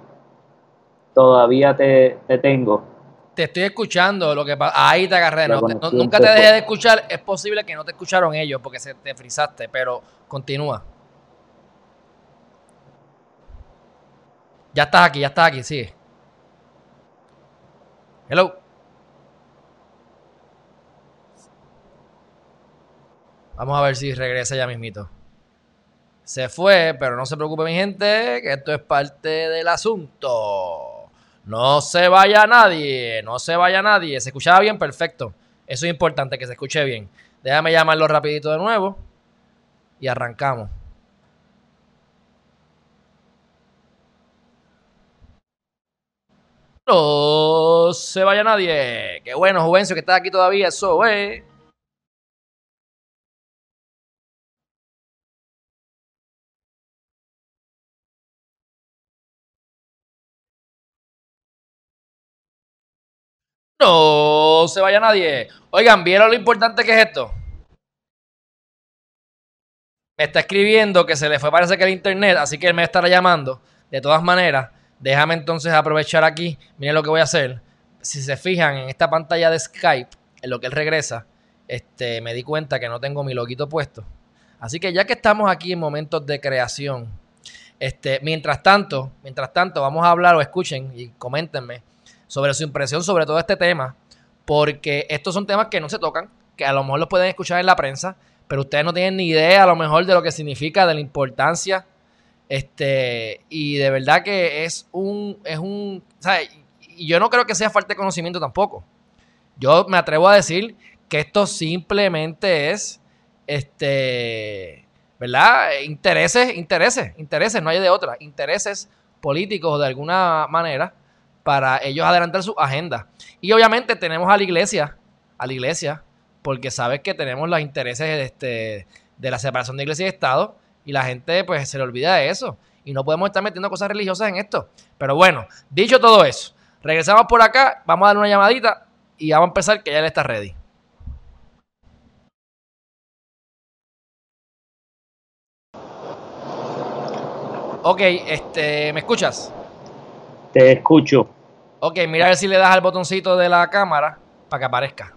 todavía te, te tengo te estoy escuchando. Lo que ahí te agarré. nunca te dejé de escuchar. Es posible que no te escucharon ellos porque se te frizaste, pero continúa. Ya estás aquí, ya estás aquí, sigue. Hello. Vamos a ver si regresa ya mismito. Se fue, pero no se preocupe mi gente, que esto es parte del asunto. No se vaya nadie, no se vaya nadie. ¿Se escuchaba bien? Perfecto. Eso es importante, que se escuche bien. Déjame llamarlo rapidito de nuevo y arrancamos. No se vaya nadie. Qué bueno, Juvencio, que está aquí todavía. Eso, eh. No se vaya nadie. Oigan, ¿vieron lo importante que es esto? Me está escribiendo que se le fue parece que el internet, así que él me estará llamando. De todas maneras, déjame entonces aprovechar aquí. Miren lo que voy a hacer. Si se fijan en esta pantalla de Skype, en lo que él regresa, este, me di cuenta que no tengo mi loquito puesto. Así que ya que estamos aquí en momentos de creación, este, mientras tanto, mientras tanto, vamos a hablar o escuchen y coméntenme sobre su impresión sobre todo este tema, porque estos son temas que no se tocan, que a lo mejor los pueden escuchar en la prensa, pero ustedes no tienen ni idea a lo mejor de lo que significa, de la importancia, este, y de verdad que es un, es un, y yo no creo que sea falta de conocimiento tampoco. Yo me atrevo a decir que esto simplemente es, este, ¿verdad? Intereses, intereses, intereses, no hay de otra, intereses políticos de alguna manera para ellos adelantar su agenda. Y obviamente tenemos a la iglesia, a la iglesia, porque sabes que tenemos los intereses de, este, de la separación de iglesia y Estado, y la gente pues se le olvida de eso. Y no podemos estar metiendo cosas religiosas en esto. Pero bueno, dicho todo eso, regresamos por acá, vamos a dar una llamadita y vamos a empezar que ya él está ready. Ok, este, ¿me escuchas? Te escucho. Ok, mira a ver si le das al botoncito de la cámara para que aparezca.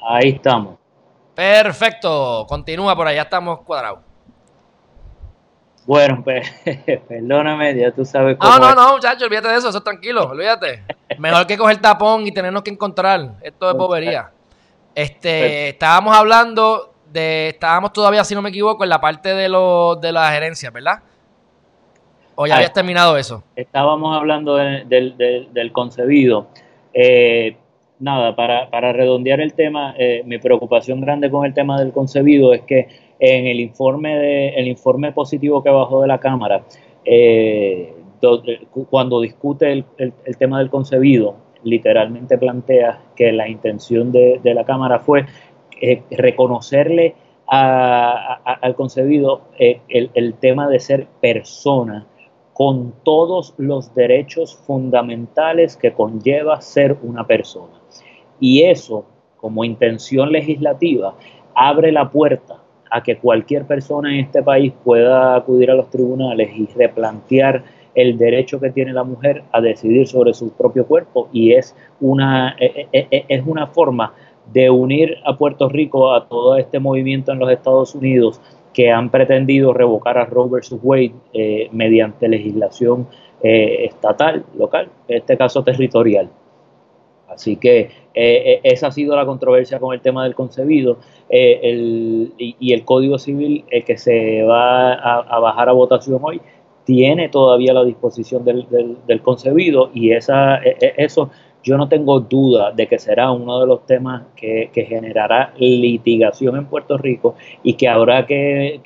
Ahí estamos. Perfecto. Continúa por allá, estamos cuadrados. Bueno, pues, *laughs* perdóname, ya tú sabes cómo. No, no, no, muchachos, olvídate de eso, eso es tranquilo, olvídate. Mejor que coger tapón y tenernos que encontrar. Esto es bobería. Este, estábamos hablando de. Estábamos todavía, si no me equivoco, en la parte de, lo, de la gerencia, ¿verdad? ¿O ya habías terminado eso? Estábamos hablando del concebido. Eh, nada, para, para, redondear el tema, eh, mi preocupación grande con el tema del concebido es que en el informe, de, el informe positivo que bajó de la Cámara, eh, cuando discute el, tema del concebido, literalmente plantea que la intención de, la Cámara fue eh, reconocerle al concebido eh, el, tema de ser persona con todos los derechos fundamentales que conlleva ser una persona. Y eso, como intención legislativa, abre la puerta a que cualquier persona en este país pueda acudir a los tribunales y replantear el derecho que tiene la mujer a decidir sobre su propio cuerpo y es una, e, e, e, es una forma de unir a Puerto Rico a todo este movimiento en los Estados Unidos que han pretendido revocar a Roe versus Wade eh, mediante legislación eh, estatal, local, en este caso territorial. Así que eh, eh, esa ha sido la controversia con el tema del concebido eh, y, el Código Civil el que se va a, bajar a votación hoy tiene todavía la disposición del, concebido y esa, e, e, eso yo no tengo duda de que será uno de los temas que, generará litigación en Puerto Rico y que habrá que,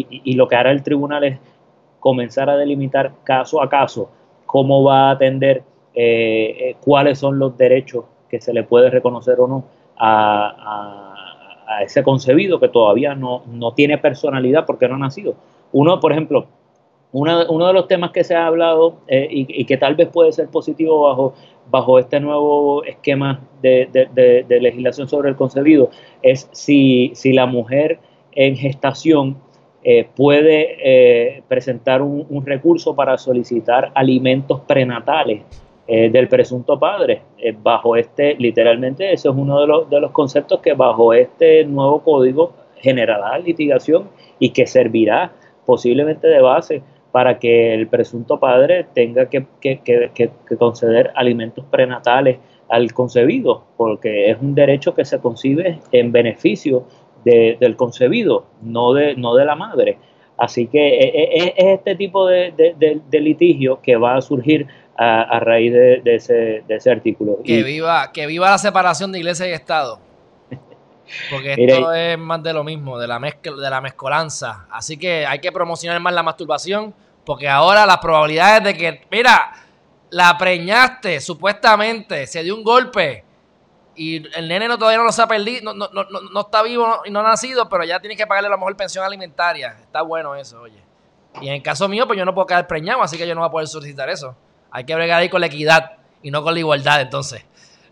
y lo que hará el tribunal es comenzar a delimitar caso a caso cómo va a atender eh, eh, cuáles son los derechos que se le puede reconocer o no a, ese concebido que todavía no, tiene personalidad porque no ha nacido. Uno, por ejemplo, uno de los temas que se ha hablado eh, y, que tal vez puede ser positivo bajo, bajo este nuevo esquema de, legislación sobre el concebido es si, si la mujer en gestación puede presentar un, recurso para solicitar alimentos prenatales eh, del presunto padre. Eh, bajo este, literalmente, eso es uno de los, de los conceptos que bajo este nuevo código generará litigación y que servirá posiblemente de base para que el presunto padre tenga que, conceder alimentos prenatales al concebido, porque es un derecho que se concibe en beneficio del concebido, no de, no de la madre. Así que eh, es, este tipo de, de, litigio que va a surgir a, raíz de, ese, ese, artículo. Que, viva, que viva la separación de iglesia y Estado. *laughs* Porque esto es más de lo mismo, de la, mezcla, de la mezcolanza. Así que hay que promocionar más la masturbación, porque ahora las probabilidades de que, mira, la preñaste, supuestamente, se dio un golpe y el nene no, todavía no lo ha perdido, no, no, no, no, está vivo y no ha nacido, pero ya tiene que pagarle a lo mejor pensión alimentaria. Está bueno eso, oye. Y en el caso mío, pues yo no puedo quedar preñado, así que yo no voy a poder solicitar eso. Hay que bregar ahí con la equidad y no con la igualdad, entonces.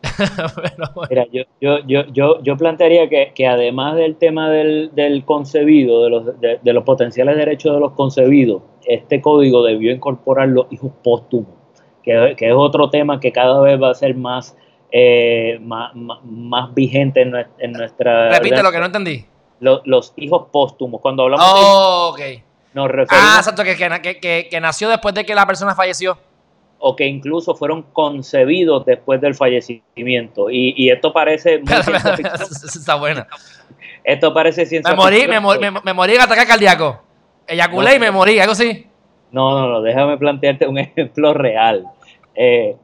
*laughs* Mira, yo, yo, yo, yo, yo plantearía que, que, además del tema del, del concebido, de los, de, los potenciales derechos de los concebidos, este código debió incorporar los hijos póstumos, que, que es otro tema que cada vez va a ser más, eh, más, más, vigente en, nuestra... Repite lo que no entendí. Los, hijos póstumos, cuando hablamos oh, de... ok. Nos ah, exacto, que, que, que nació después de que la persona falleció o que incluso fueron concebidos después del fallecimiento. Y, esto parece muy *laughs* *laughs* Está buena. Esto parece ciencia me morí, me, morí, me, morí en ataque cardíaco. Eyaculé y me morí, algo así. No, no, no, déjame plantearte un *laughs* ejemplo real. Eh,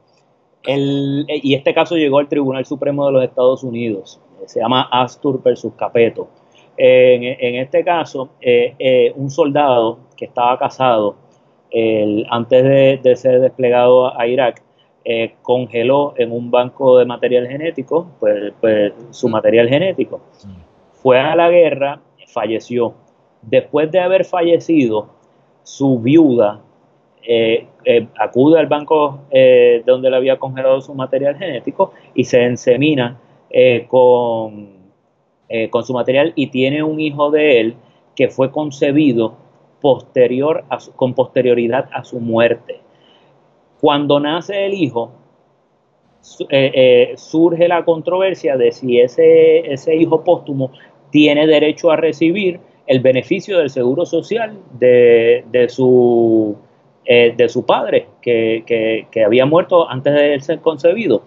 el, y este caso llegó al Tribunal Supremo de los Estados Unidos. Se llama Astur versus Capeto. en, este caso, eh, eh, un soldado que estaba casado antes de, ser desplegado a Irak, eh, congeló en un banco de material genético pues, pues, su material genético. Fue a la guerra, falleció. Después de haber fallecido, su viuda eh, eh, acude al banco donde le había congelado su material genético y se ensemina con, con su material y tiene un hijo de él que fue concebido posterior con posterioridad a su muerte. Cuando nace el hijo, eh, eh, surge la controversia de si ese, ese hijo póstumo tiene derecho a recibir el beneficio del seguro social de, su, eh, de su padre, que, había muerto antes de ser concebido.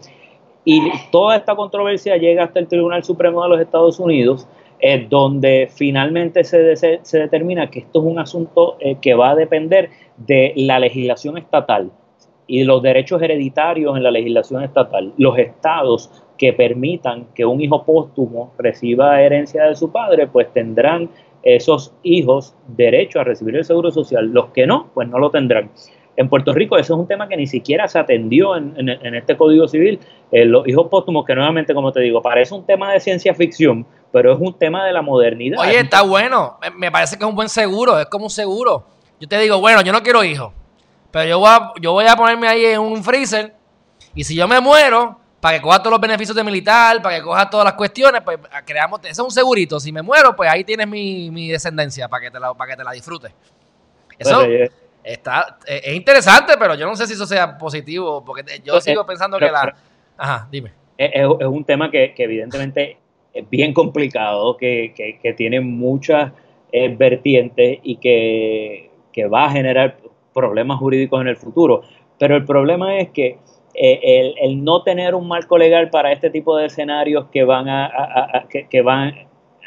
Y toda esta controversia llega hasta el Tribunal Supremo de los Estados Unidos, eh, donde finalmente se, se, determina que esto es un asunto eh, que va a depender de la legislación estatal y los derechos hereditarios en la legislación estatal. Los estados que permitan que un hijo póstumo reciba herencia de su padre, pues tendrán esos hijos derecho a recibir el seguro social. Los que no, pues no lo tendrán. En Puerto Rico eso es un tema que ni siquiera se atendió en, este Código Civil. Eh, los hijos póstumos, que nuevamente, como te digo, parece un tema de ciencia ficción, pero es un tema de la modernidad. Oye, está bueno. Me parece que es un buen seguro, es como un seguro. Yo te digo, bueno, yo no quiero hijos, pero yo voy a, yo voy a ponerme ahí en un freezer y si yo me muero, para que coja todos los beneficios de militar, para que coja todas las cuestiones, pues creamos, ese es un segurito. Si me muero, pues ahí tienes mi, descendencia para que te la, para que te la disfrutes. Eso está, eh, es interesante, pero yo no sé si eso sea positivo, porque yo sigo pensando que la... Ajá, dime. Es, un tema que, evidentemente bien complicado, que, tiene muchas eh, vertientes y que, que va a generar problemas jurídicos en el futuro. Pero el problema es que eh, el, no tener un marco legal para este tipo de escenarios que van a, que, van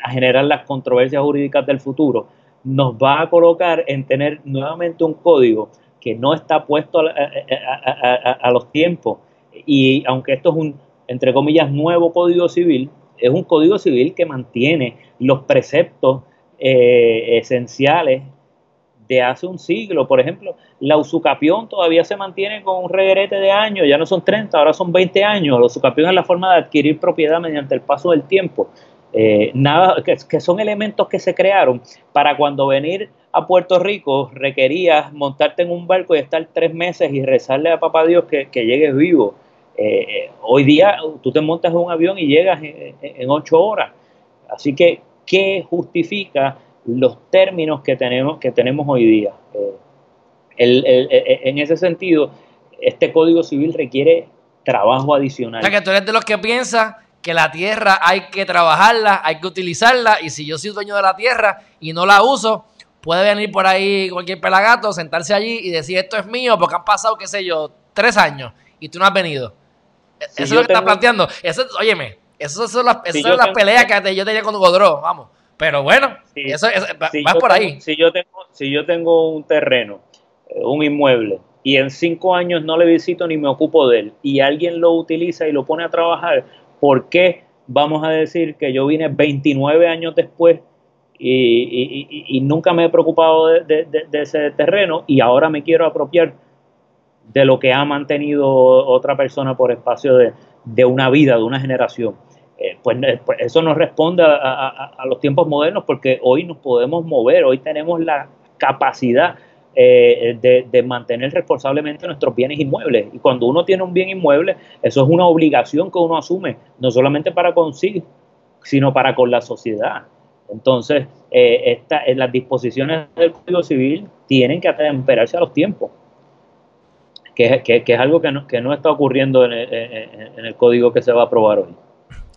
a generar las controversias jurídicas del futuro, nos va a colocar en tener nuevamente un código que no está puesto a, los tiempos. Y aunque esto es un, entre comillas, nuevo código civil, es un código civil que mantiene los preceptos eh, esenciales de hace un siglo. Por ejemplo, la usucapión todavía se mantiene con un regrete de años, ya no son 30, ahora son 20 años. La usucapión es la forma de adquirir propiedad mediante el paso del tiempo. Eh, nada, que, son elementos que se crearon para cuando venir a Puerto Rico requerías montarte en un barco y estar tres meses y rezarle a papá Dios que, llegues vivo. Eh, hoy día tú te montas en un avión y llegas en, ocho horas. Así que, ¿qué justifica los términos que tenemos, que tenemos hoy día. Eh, en ese sentido, este Código Civil requiere trabajo adicional. O sea, que tú eres de los que piensa que la tierra hay que trabajarla, hay que utilizarla, y si yo soy dueño de la tierra y no la uso, puede venir por ahí cualquier pelagato, sentarse allí y decir esto es mío porque han pasado, qué sé yo, tres años y tú no has venido. Eso es lo que estás planteando. Eso, óyeme, esas son las, son las peleas que yo tenía con Godró, vamos. Pero bueno, eso, va, por ahí. Si yo, tengo, si yo tengo un terreno, eh, un inmueble, y en cinco años no le visito ni me ocupo de él, y alguien lo utiliza y lo pone a trabajar, ¿por qué vamos a decir que yo vine 29 años después y, nunca me he preocupado de, ese terreno y ahora me quiero apropiar de lo que ha mantenido otra persona por espacio de, una vida, de una generación? Eh, pues, eh, pues, eso nos responde a, los tiempos modernos porque hoy nos podemos mover, hoy tenemos la capacidad eh, de, mantener responsablemente nuestros bienes inmuebles. Y cuando uno tiene un bien inmueble, eso es una obligación que uno asume, no solamente para consigo, sino para con la sociedad. Entonces, las disposiciones del Código Civil tienen que atemperarse a los tiempos, que, es algo que no, que no está ocurriendo en el código que se va a aprobar hoy.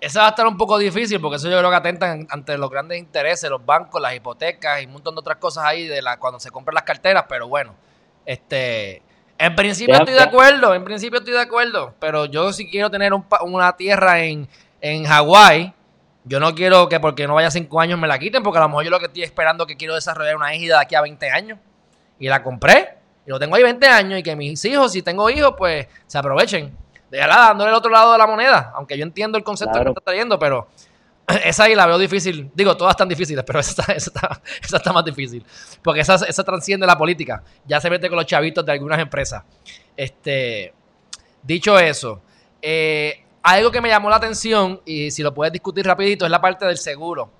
Esa va a estar un poco difícil porque eso yo creo que atentan ante los grandes intereses, los bancos, las hipotecas y un montón de otras cosas ahí de la, cuando se compran las carteras, pero bueno, este, en principio estoy de acuerdo, en principio estoy de acuerdo, pero yo si quiero tener una tierra en, en Hawái, yo no quiero que porque no vaya cinco años me la quiten, porque a lo mejor yo lo que estoy esperando es que quiero desarrollar una égida de aquí a 20 años. Y la compré, y lo tengo ahí 20 años, y que mis hijos, si tengo hijos, pues se aprovechen déjala dándole el otro lado de la moneda. Aunque yo entiendo el concepto que está trayendo, pero *clears throat* esa ahí la veo difícil. Digo, todas están difíciles, pero *laughs* esa está, esa está, más difícil. Porque esa, esa, transciende la política. Ya se mete con los chavitos de algunas empresas. Este, dicho eso, eh, algo que me llamó la atención, y si lo puedes discutir rapidito, es la parte del seguro.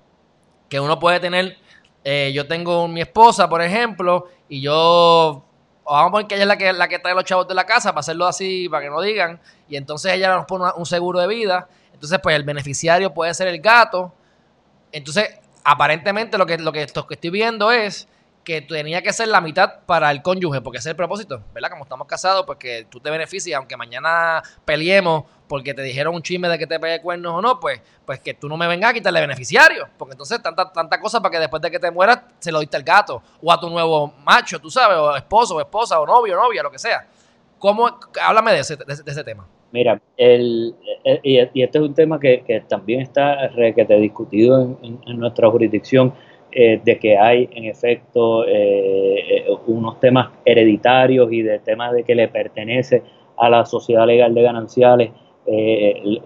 Que uno puede tener, eh, yo tengo mi esposa, por ejemplo, y yo vamos a poner que ella es la que, la que trae los chavos de la casa para hacerlo así, para que no digan, y entonces ella nos pone un seguro de vida, entonces pues el beneficiario puede ser el gato, entonces aparentemente lo que, lo que, estoy viendo es que tenía que ser la mitad para el cónyuge, porque ese es el propósito, ¿verdad? Como estamos casados, pues que tú te beneficies, aunque mañana peleemos porque te dijeron un chisme de que te pegue cuernos o no, pues, pues que tú no me vengas a quitarle beneficiario, porque entonces tanta, tanta cosa para que después de que te mueras se lo diste al gato, o a tu nuevo macho, tú sabes, o esposo, o esposa, o novio, o novia, lo que sea. ¿Cómo? Háblame de ese, de ese, tema. Mira, el, y, este es un tema que, que también está que te discutido en, en nuestra jurisdicción eh, de que hay en efecto eh, eh, unos temas hereditarios y de temas de que le pertenece a la sociedad legal de gananciales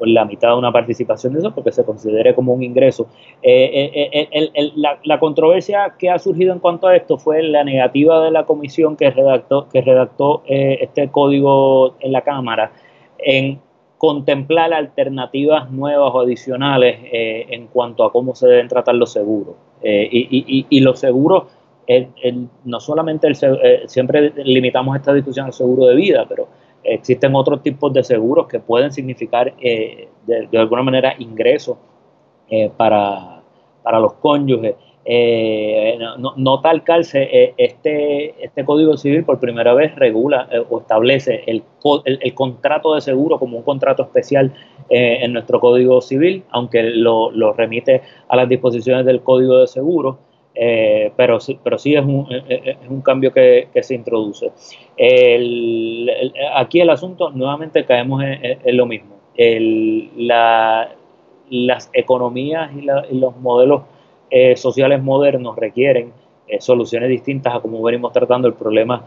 la mitad de una participación de eso porque se considere como un ingreso. la, la, controversia que ha surgido en cuanto a esto fue la negativa de la comisión que redactó, que redactó este código en la Cámara en contemplar alternativas nuevas o adicionales en cuanto a cómo se deben tratar los seguros. Eh, y, y, los seguros, no solamente el, eh, siempre limitamos esta discusión al seguro de vida, pero existen otros tipos de seguros que pueden significar eh, de, alguna manera ingresos para, para, los cónyuges. No, tal calce, este, este Código Civil por primera vez regula o establece el, el, contrato de seguro como un contrato especial eh, en nuestro Código Civil, aunque lo, remite a las disposiciones del Código de Seguro, eh, pero, sí, pero sí es un, eh, es un cambio que, se introduce. aquí el asunto, nuevamente caemos en, lo mismo. las economías y, los modelos sociales modernos requieren soluciones distintas a cómo venimos tratando el problema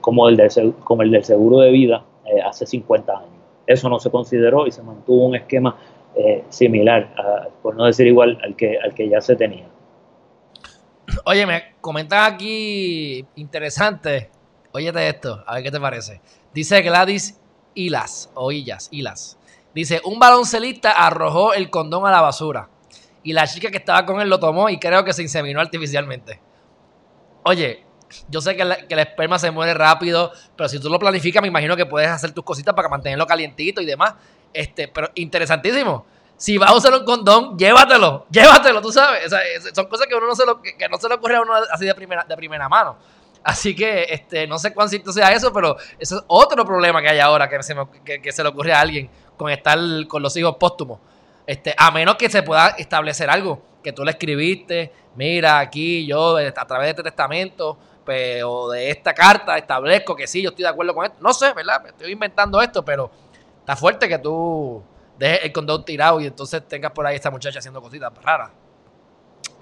como, el del, como el del seguro de vida hace 50 años. Eso no se consideró y se mantuvo un esquema eh, similar, por no decir igual al que, al que ya se tenía. Oye, me comentan aquí interesante. Óyete esto, a ver qué te parece. Dice Gladys Hilas, o Illas, Hilas. Dice, un baloncelista arrojó el condón a la basura y la chica que estaba con él lo tomó y creo que se inseminó artificialmente. Oye, yo sé que, el esperma se muere rápido, pero si tú lo planificas, me imagino que puedes hacer tus cositas para mantenerlo calientito y demás. Este, pero interesantísimo. Si vas a usar un condón, llévatelo, llévatelo, tú sabes. son cosas que uno no se lo, que, no se le ocurre a uno así de primera, de primera mano. Así que este, no sé cuán cierto sea eso, pero eso es otro problema que hay ahora que se, que, se le ocurre a alguien con estar con los hijos póstumos. Este, a menos que se pueda establecer algo que tú le escribiste, mira, aquí yo a través de este testamento o de esta carta establezco que sí, yo estoy de acuerdo con esto. No sé, ¿verdad? estoy inventando esto, pero está fuerte que tú dejes el condón tirado y entonces tengas por ahí esta muchacha haciendo cositas raras.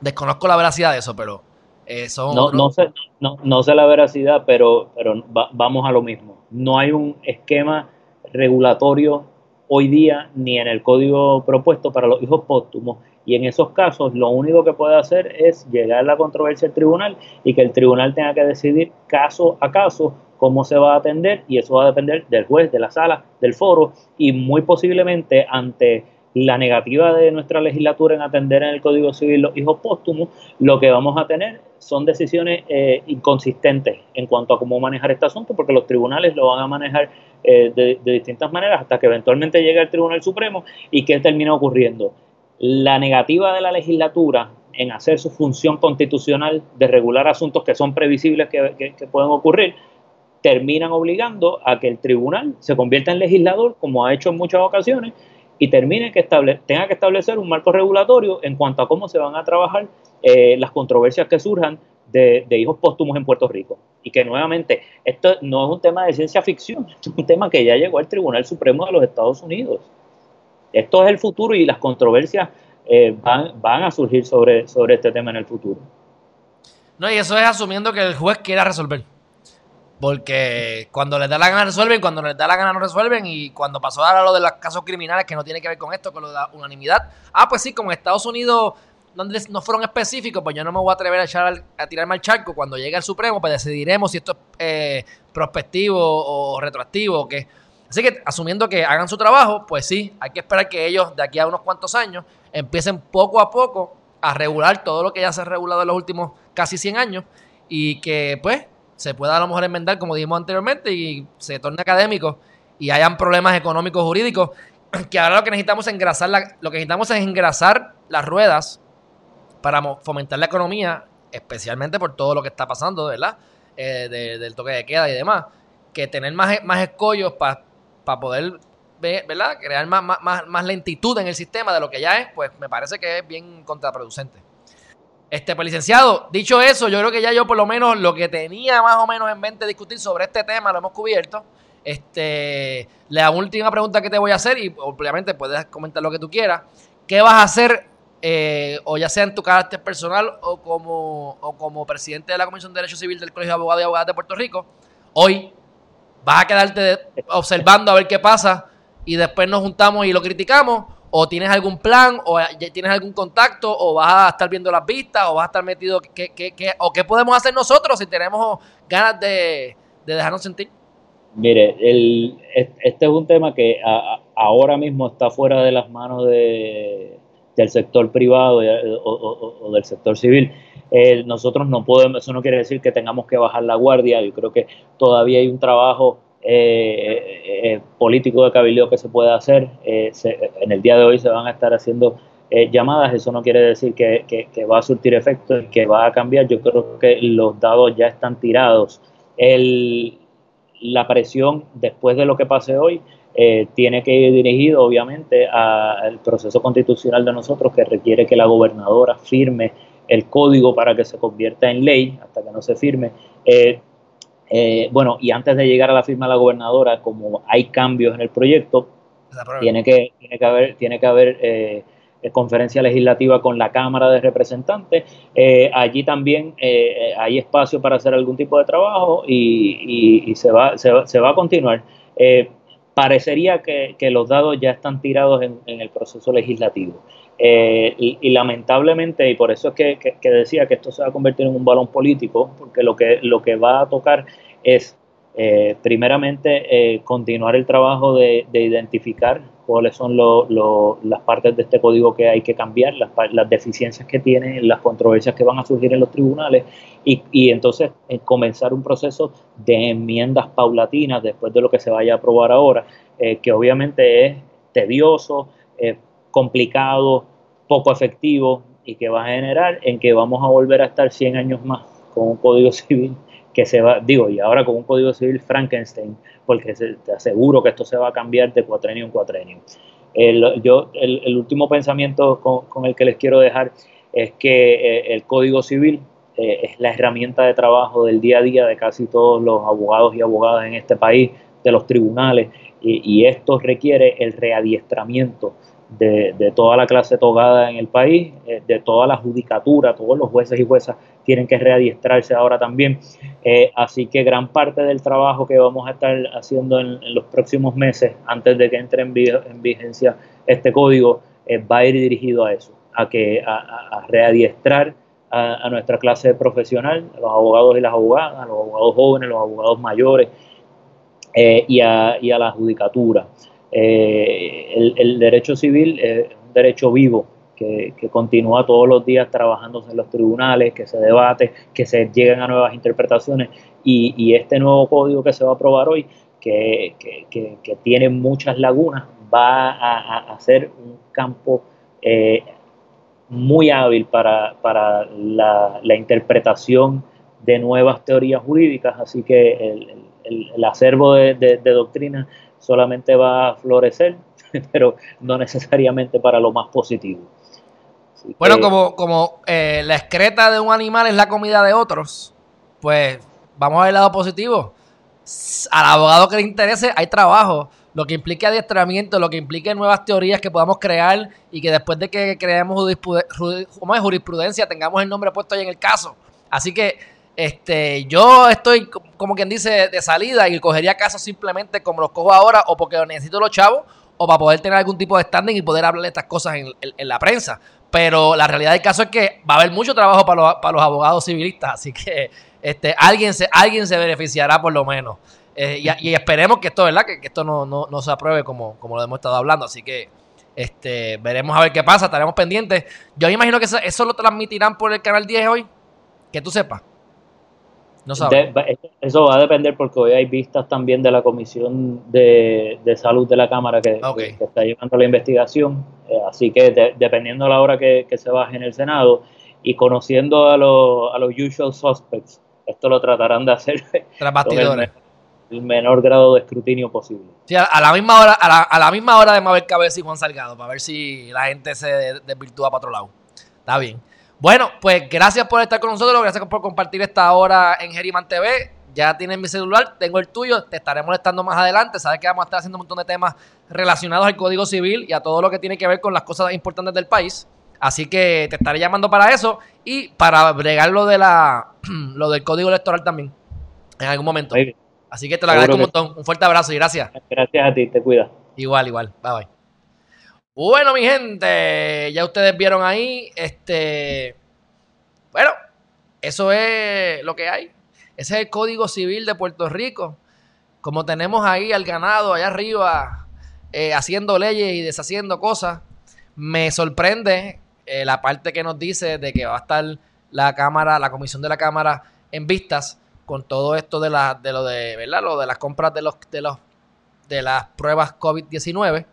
Desconozco la veracidad de eso, pero eso no, no, sé, no, no, sé la veracidad, pero, pero vamos a lo mismo. No hay un esquema regulatorio hoy día ni en el código propuesto para los hijos póstumos. Y en esos casos lo único que puede hacer es llegar la controversia al tribunal y que el tribunal tenga que decidir caso a caso cómo se va a atender y eso va a depender del juez, de la sala, del foro y muy posiblemente ante la negativa de nuestra legislatura en atender en el Código Civil los hijos póstumos, lo que vamos a tener son decisiones eh, inconsistentes en cuanto a cómo manejar este asunto, porque los tribunales lo van a manejar eh, de, distintas maneras hasta que eventualmente llegue al Tribunal Supremo y qué termina ocurriendo. La negativa de la legislatura en hacer su función constitucional de regular asuntos que son previsibles que, pueden ocurrir, terminan obligando a que el tribunal se convierta en legislador, como ha hecho en muchas ocasiones, y termine que tenga que establecer un marco regulatorio en cuanto a cómo se van a trabajar eh, las controversias que surjan de, hijos póstumos en Puerto Rico. Y que nuevamente, esto no es un tema de ciencia ficción, *laughs* es un tema que ya llegó al Tribunal Supremo de los Estados Unidos. Esto es el futuro y las controversias eh, van, van, a surgir sobre, sobre este tema en el futuro. No, y eso es asumiendo que el juez quiera resolver. Porque cuando les da la gana resuelven, cuando les da la gana no resuelven. Y cuando pasó ahora lo de los casos criminales que no tiene que ver con esto, con lo de la unanimidad. Ah, pues sí, como en Estados Unidos donde no fueron específicos, pues yo no me voy a atrever a, echar a tirarme al charco. Cuando llegue al Supremo, pues decidiremos si esto es eh, prospectivo o retroactivo o qué. Así que asumiendo que hagan su trabajo, pues sí, hay que esperar que ellos de aquí a unos cuantos años empiecen poco a poco a regular todo lo que ya se ha regulado en los últimos casi 100 años y que pues se pueda a lo mejor enmendar como dijimos anteriormente y se torne académico y hayan problemas económicos jurídicos *clears throat* que ahora lo que necesitamos es engrasar la, lo que necesitamos es engrasar las ruedas para fomentar la economía especialmente por todo lo que está pasando, ¿verdad? Eh, del toque de queda y demás, que tener más, más escollos para poder, ¿verdad? Crear más, más lentitud en el sistema de lo que ya es, pues me parece que es bien contraproducente. Este, pues licenciado, dicho eso, yo creo que ya yo por lo menos lo que tenía más o menos en mente discutir sobre este tema lo hemos cubierto. Este, la última pregunta que te voy a hacer, y obviamente puedes comentar lo que tú quieras, ¿qué vas a hacer, eh, o ya sea en tu carácter personal o como, o como presidente de la Comisión de Derecho Civil del Colegio de Abogados y Abogadas de Puerto Rico? Hoy vas a quedarte observando a ver qué pasa y después nos juntamos y lo criticamos o tienes algún plan, o tienes algún contacto, o vas a estar viendo las vistas, o vas a estar metido, ¿qué, qué, qué, o qué podemos hacer nosotros si tenemos ganas de, dejarnos sentir? Mire, el, este es un tema que ahora mismo está fuera de las manos de, del sector privado o, del sector civil. nosotros no podemos, eso no quiere decir que tengamos que bajar la guardia, yo creo que todavía hay un trabajo eh, eh, político de cabildo que se puede hacer. Eh, en el día de hoy se van a estar haciendo llamadas, eso no quiere decir que, va a surtir efecto y que va a cambiar. Yo creo que los dados ya están tirados. El, la presión después de lo que pase hoy tiene que ir dirigido obviamente al proceso constitucional de nosotros que requiere que la gobernadora firme el código para que se convierta en ley, hasta que no se firme. Bueno, y antes de llegar a la firma de la gobernadora, como hay cambios en el proyecto, tiene que, tiene que haber, tiene que haber eh, conferencia legislativa con la Cámara de Representantes. Eh, allí también hay espacio para hacer algún tipo de trabajo y, se, va, se, va, a continuar. parecería que, los dados ya están tirados en, el proceso legislativo. Y, lamentablemente, y por eso es que, que, decía que esto se va a convertir en un balón político, porque lo que, lo que va a tocar es eh, primeramente eh, continuar el trabajo de, identificar cuáles son las partes de este código que hay que cambiar, las, deficiencias que tiene, las controversias que van a surgir en los tribunales y, entonces eh, comenzar un proceso de enmiendas paulatinas después de lo que se vaya a aprobar ahora, que obviamente es tedioso, complicado, poco efectivo y que va a generar en que vamos a volver a estar 100 años más con un código *laughs* civil que se va, digo, y ahora con un código civil Frankenstein, porque te aseguro que esto se va a cambiar de cuatrenio en cuatrenio. El, yo, el, último pensamiento con, el que les quiero dejar es que eh, el código civil eh, es la herramienta de trabajo del día a día de casi todos los abogados y abogadas en este país, de los tribunales, y, y esto requiere el readiestramiento de, toda la clase togada en el país, eh, de toda la judicatura, todos los jueces y juezas tienen que readiestrarse ahora también. Eh, así que gran parte del trabajo que vamos a estar haciendo en, los próximos meses, antes de que entre en, vigencia este código, eh, va a ir dirigido a eso, a, que, a, readiestrar a, nuestra clase profesional, a los abogados y las abogadas, a los abogados jóvenes, los abogados mayores a, y a la judicatura. Eh, el, derecho civil es un derecho vivo que, continúa todos los días trabajándose en los tribunales, que se debate, que se lleguen a nuevas interpretaciones. Y, este nuevo código que se va a aprobar hoy, que, tiene muchas lagunas, va a, ser un campo eh, muy hábil para, la, interpretación de nuevas teorías jurídicas, así que el, acervo de, de doctrina solamente va a florecer, *laughs* pero no necesariamente para lo más positivo. bueno, como, como eh, la excreta de un animal es la comida de otros, pues vamos a ver el lado positivo. Al abogado que le interese hay trabajo, lo que implique adiestramiento, lo que implique nuevas teorías que podamos crear y que después de que creemos jurisprudencia tengamos el nombre puesto ahí en el caso. Así que este, yo estoy, como quien dice, de salida y cogería casos simplemente como los cojo ahora o porque necesito los chavos o para poder tener algún tipo de standing y poder hablar de estas cosas en, la prensa. Pero la realidad del caso es que va a haber mucho trabajo para los, para los abogados civilistas, así que este, alguien, se, alguien se beneficiará por lo menos. Eh, y, esperemos que esto, ¿verdad? Que, esto no, no, se apruebe como, como lo hemos estado hablando. Así que este, veremos a ver qué pasa, estaremos pendientes. Yo me imagino que eso, eso lo transmitirán por el canal 10 hoy, que tú sepas eso va a depender porque hoy hay vistas también de la Comisión de, Salud de la Cámara que, está llevando la investigación. Eh, así que dependiendo de la hora que, se baje en el Senado y conociendo a, los, a los usual suspects, esto lo tratarán de hacer *laughs* con el, menor grado de escrutinio posible. Sí, a, la misma hora, a la, misma hora de Mabel Cabeza y Juan Salgado, para ver si la gente se desvirtúa para otro lado. Está bien. Bueno, pues gracias por estar con nosotros, gracias por compartir esta hora en Geriman TV. Ya tienes mi celular, tengo el tuyo, te estaré molestando más adelante. Sabes que vamos a estar haciendo un montón de temas relacionados al Código Civil y a todo lo que tiene que ver con las cosas importantes del país. Así que te estaré llamando para eso y para bregar lo, de la, *clears throat* lo del código electoral también en algún momento. Así que te lo agradezco un montón. Un fuerte abrazo y gracias. Gracias a ti, te cuida. Igual, igual. Bye bye. Bueno, mi gente, ya ustedes vieron ahí, este, bueno, eso es lo que hay. Ese es el Código Civil de Puerto Rico. Como tenemos ahí al ganado allá arriba eh, haciendo leyes y deshaciendo cosas, me sorprende eh, la parte que nos dice de que va a estar la Cámara, la Comisión de la Cámara en vistas con todo esto de la, de lo de, ¿verdad? Lo de las compras de los, de los, de las pruebas COVID-19.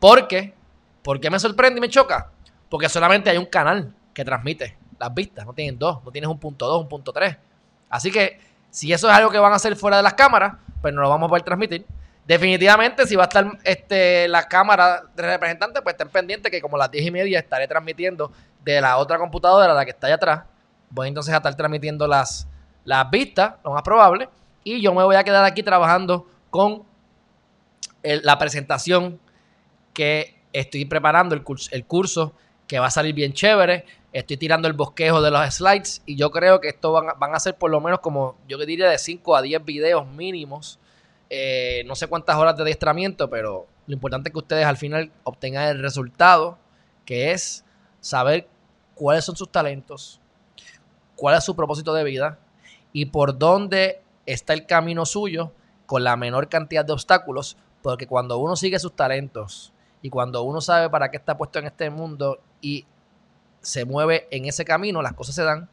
Porque, ¿por qué me sorprende y me choca? Porque solamente hay un canal que transmite las vistas, no tienen dos, no tienes un punto dos, un punto tres. Así que, si eso es algo que van a hacer fuera de las cámaras, pues no lo vamos a poder transmitir. Definitivamente, si va a estar este, la Cámara de Representantes, pues estén pendientes que como a las 10 y media estaré transmitiendo de la otra computadora, la que está allá atrás. Voy entonces a estar transmitiendo las, las vistas, lo más probable. Y yo me voy a quedar aquí trabajando con la presentación que estoy preparando, el curso, el curso que va a salir bien chévere. Estoy tirando el bosquejo de los slides y yo creo que esto van, van a ser por lo menos como, yo diría, de 5 a 10 videos mínimos eh, no sé cuántas horas de adiestramiento, pero lo importante es que ustedes al final obtengan el resultado, que es saber cuáles son sus talentos, cuál es su propósito de vida y por dónde está el camino suyo con la menor cantidad de obstáculos, porque cuando uno sigue sus talentos y cuando uno sabe para qué está puesto en este mundo y se mueve en ese camino, las cosas se dan,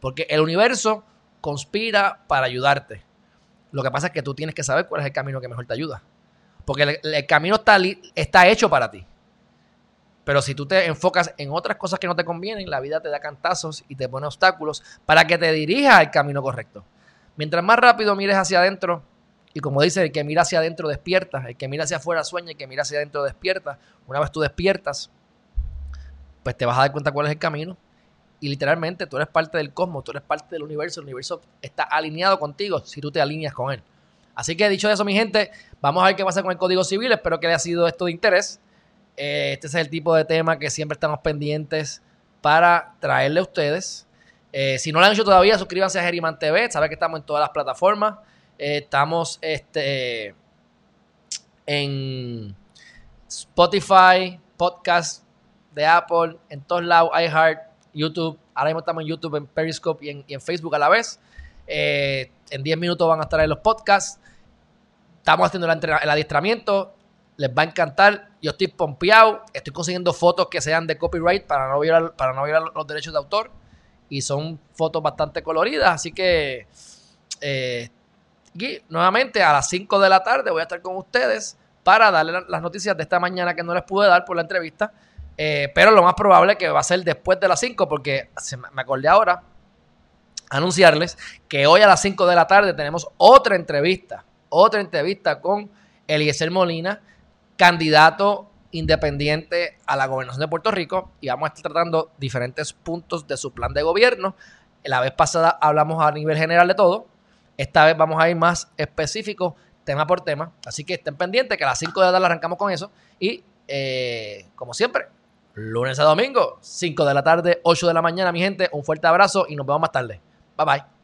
porque el universo conspira para ayudarte. Lo que pasa es que tú tienes que saber cuál es el camino que mejor te ayuda. Porque el, camino está, está hecho para ti. Pero si tú te enfocas en otras cosas que no te convienen, la vida te da cantazos y te pone obstáculos para que te dirijas al camino correcto. Mientras más rápido mires hacia adentro, y como dice, el que mira hacia adentro despierta, el que mira hacia afuera sueña, el que mira hacia adentro despierta. Una vez tú despiertas, pues te vas a dar cuenta cuál es el camino y literalmente tú eres parte del cosmos, tú eres parte del universo, el universo está alineado contigo si tú te alineas con él. Así que dicho eso, mi gente, vamos a ver qué pasa con el Código Civil. Espero que haya sido esto de interés. Eh, este es el tipo de tema que siempre estamos pendientes para traerle a ustedes. Eh, si no lo han hecho todavía, suscríbanse a Geriman TV. Saben que estamos en todas las plataformas. Estamos este, en Spotify, podcast de Apple, en todos lados, iHeart, YouTube. Ahora mismo estamos en YouTube, en Periscope y en, Facebook a la vez. Eh, en 10 minutos van a estar en los podcasts. Estamos haciendo el, adiestramiento. Les va a encantar. Yo estoy pompeado. Estoy consiguiendo fotos que sean de copyright para no violar, para no violar los derechos de autor. Y son fotos bastante coloridas. Así que eh, nuevamente a las 5 de la tarde voy a estar con ustedes para darle las noticias de esta mañana que no les pude dar por la entrevista. Eh, pero lo más probable es que va a ser después de las 5, porque me acordé ahora anunciarles que hoy a las 5 de la tarde tenemos otra entrevista, otra entrevista con Eliezer Molina, candidato independiente a la gobernación de Puerto Rico, y vamos a estar tratando diferentes puntos de su plan de gobierno. La vez pasada hablamos a nivel general de todo, esta vez vamos a ir más específicos, tema por tema, así que estén pendientes que a las 5 de la tarde arrancamos con eso, y eh, como siempre, lunes a domingo, 5 de la tarde, 8 de la mañana, mi gente. Un fuerte abrazo y nos vemos más tarde. Bye bye.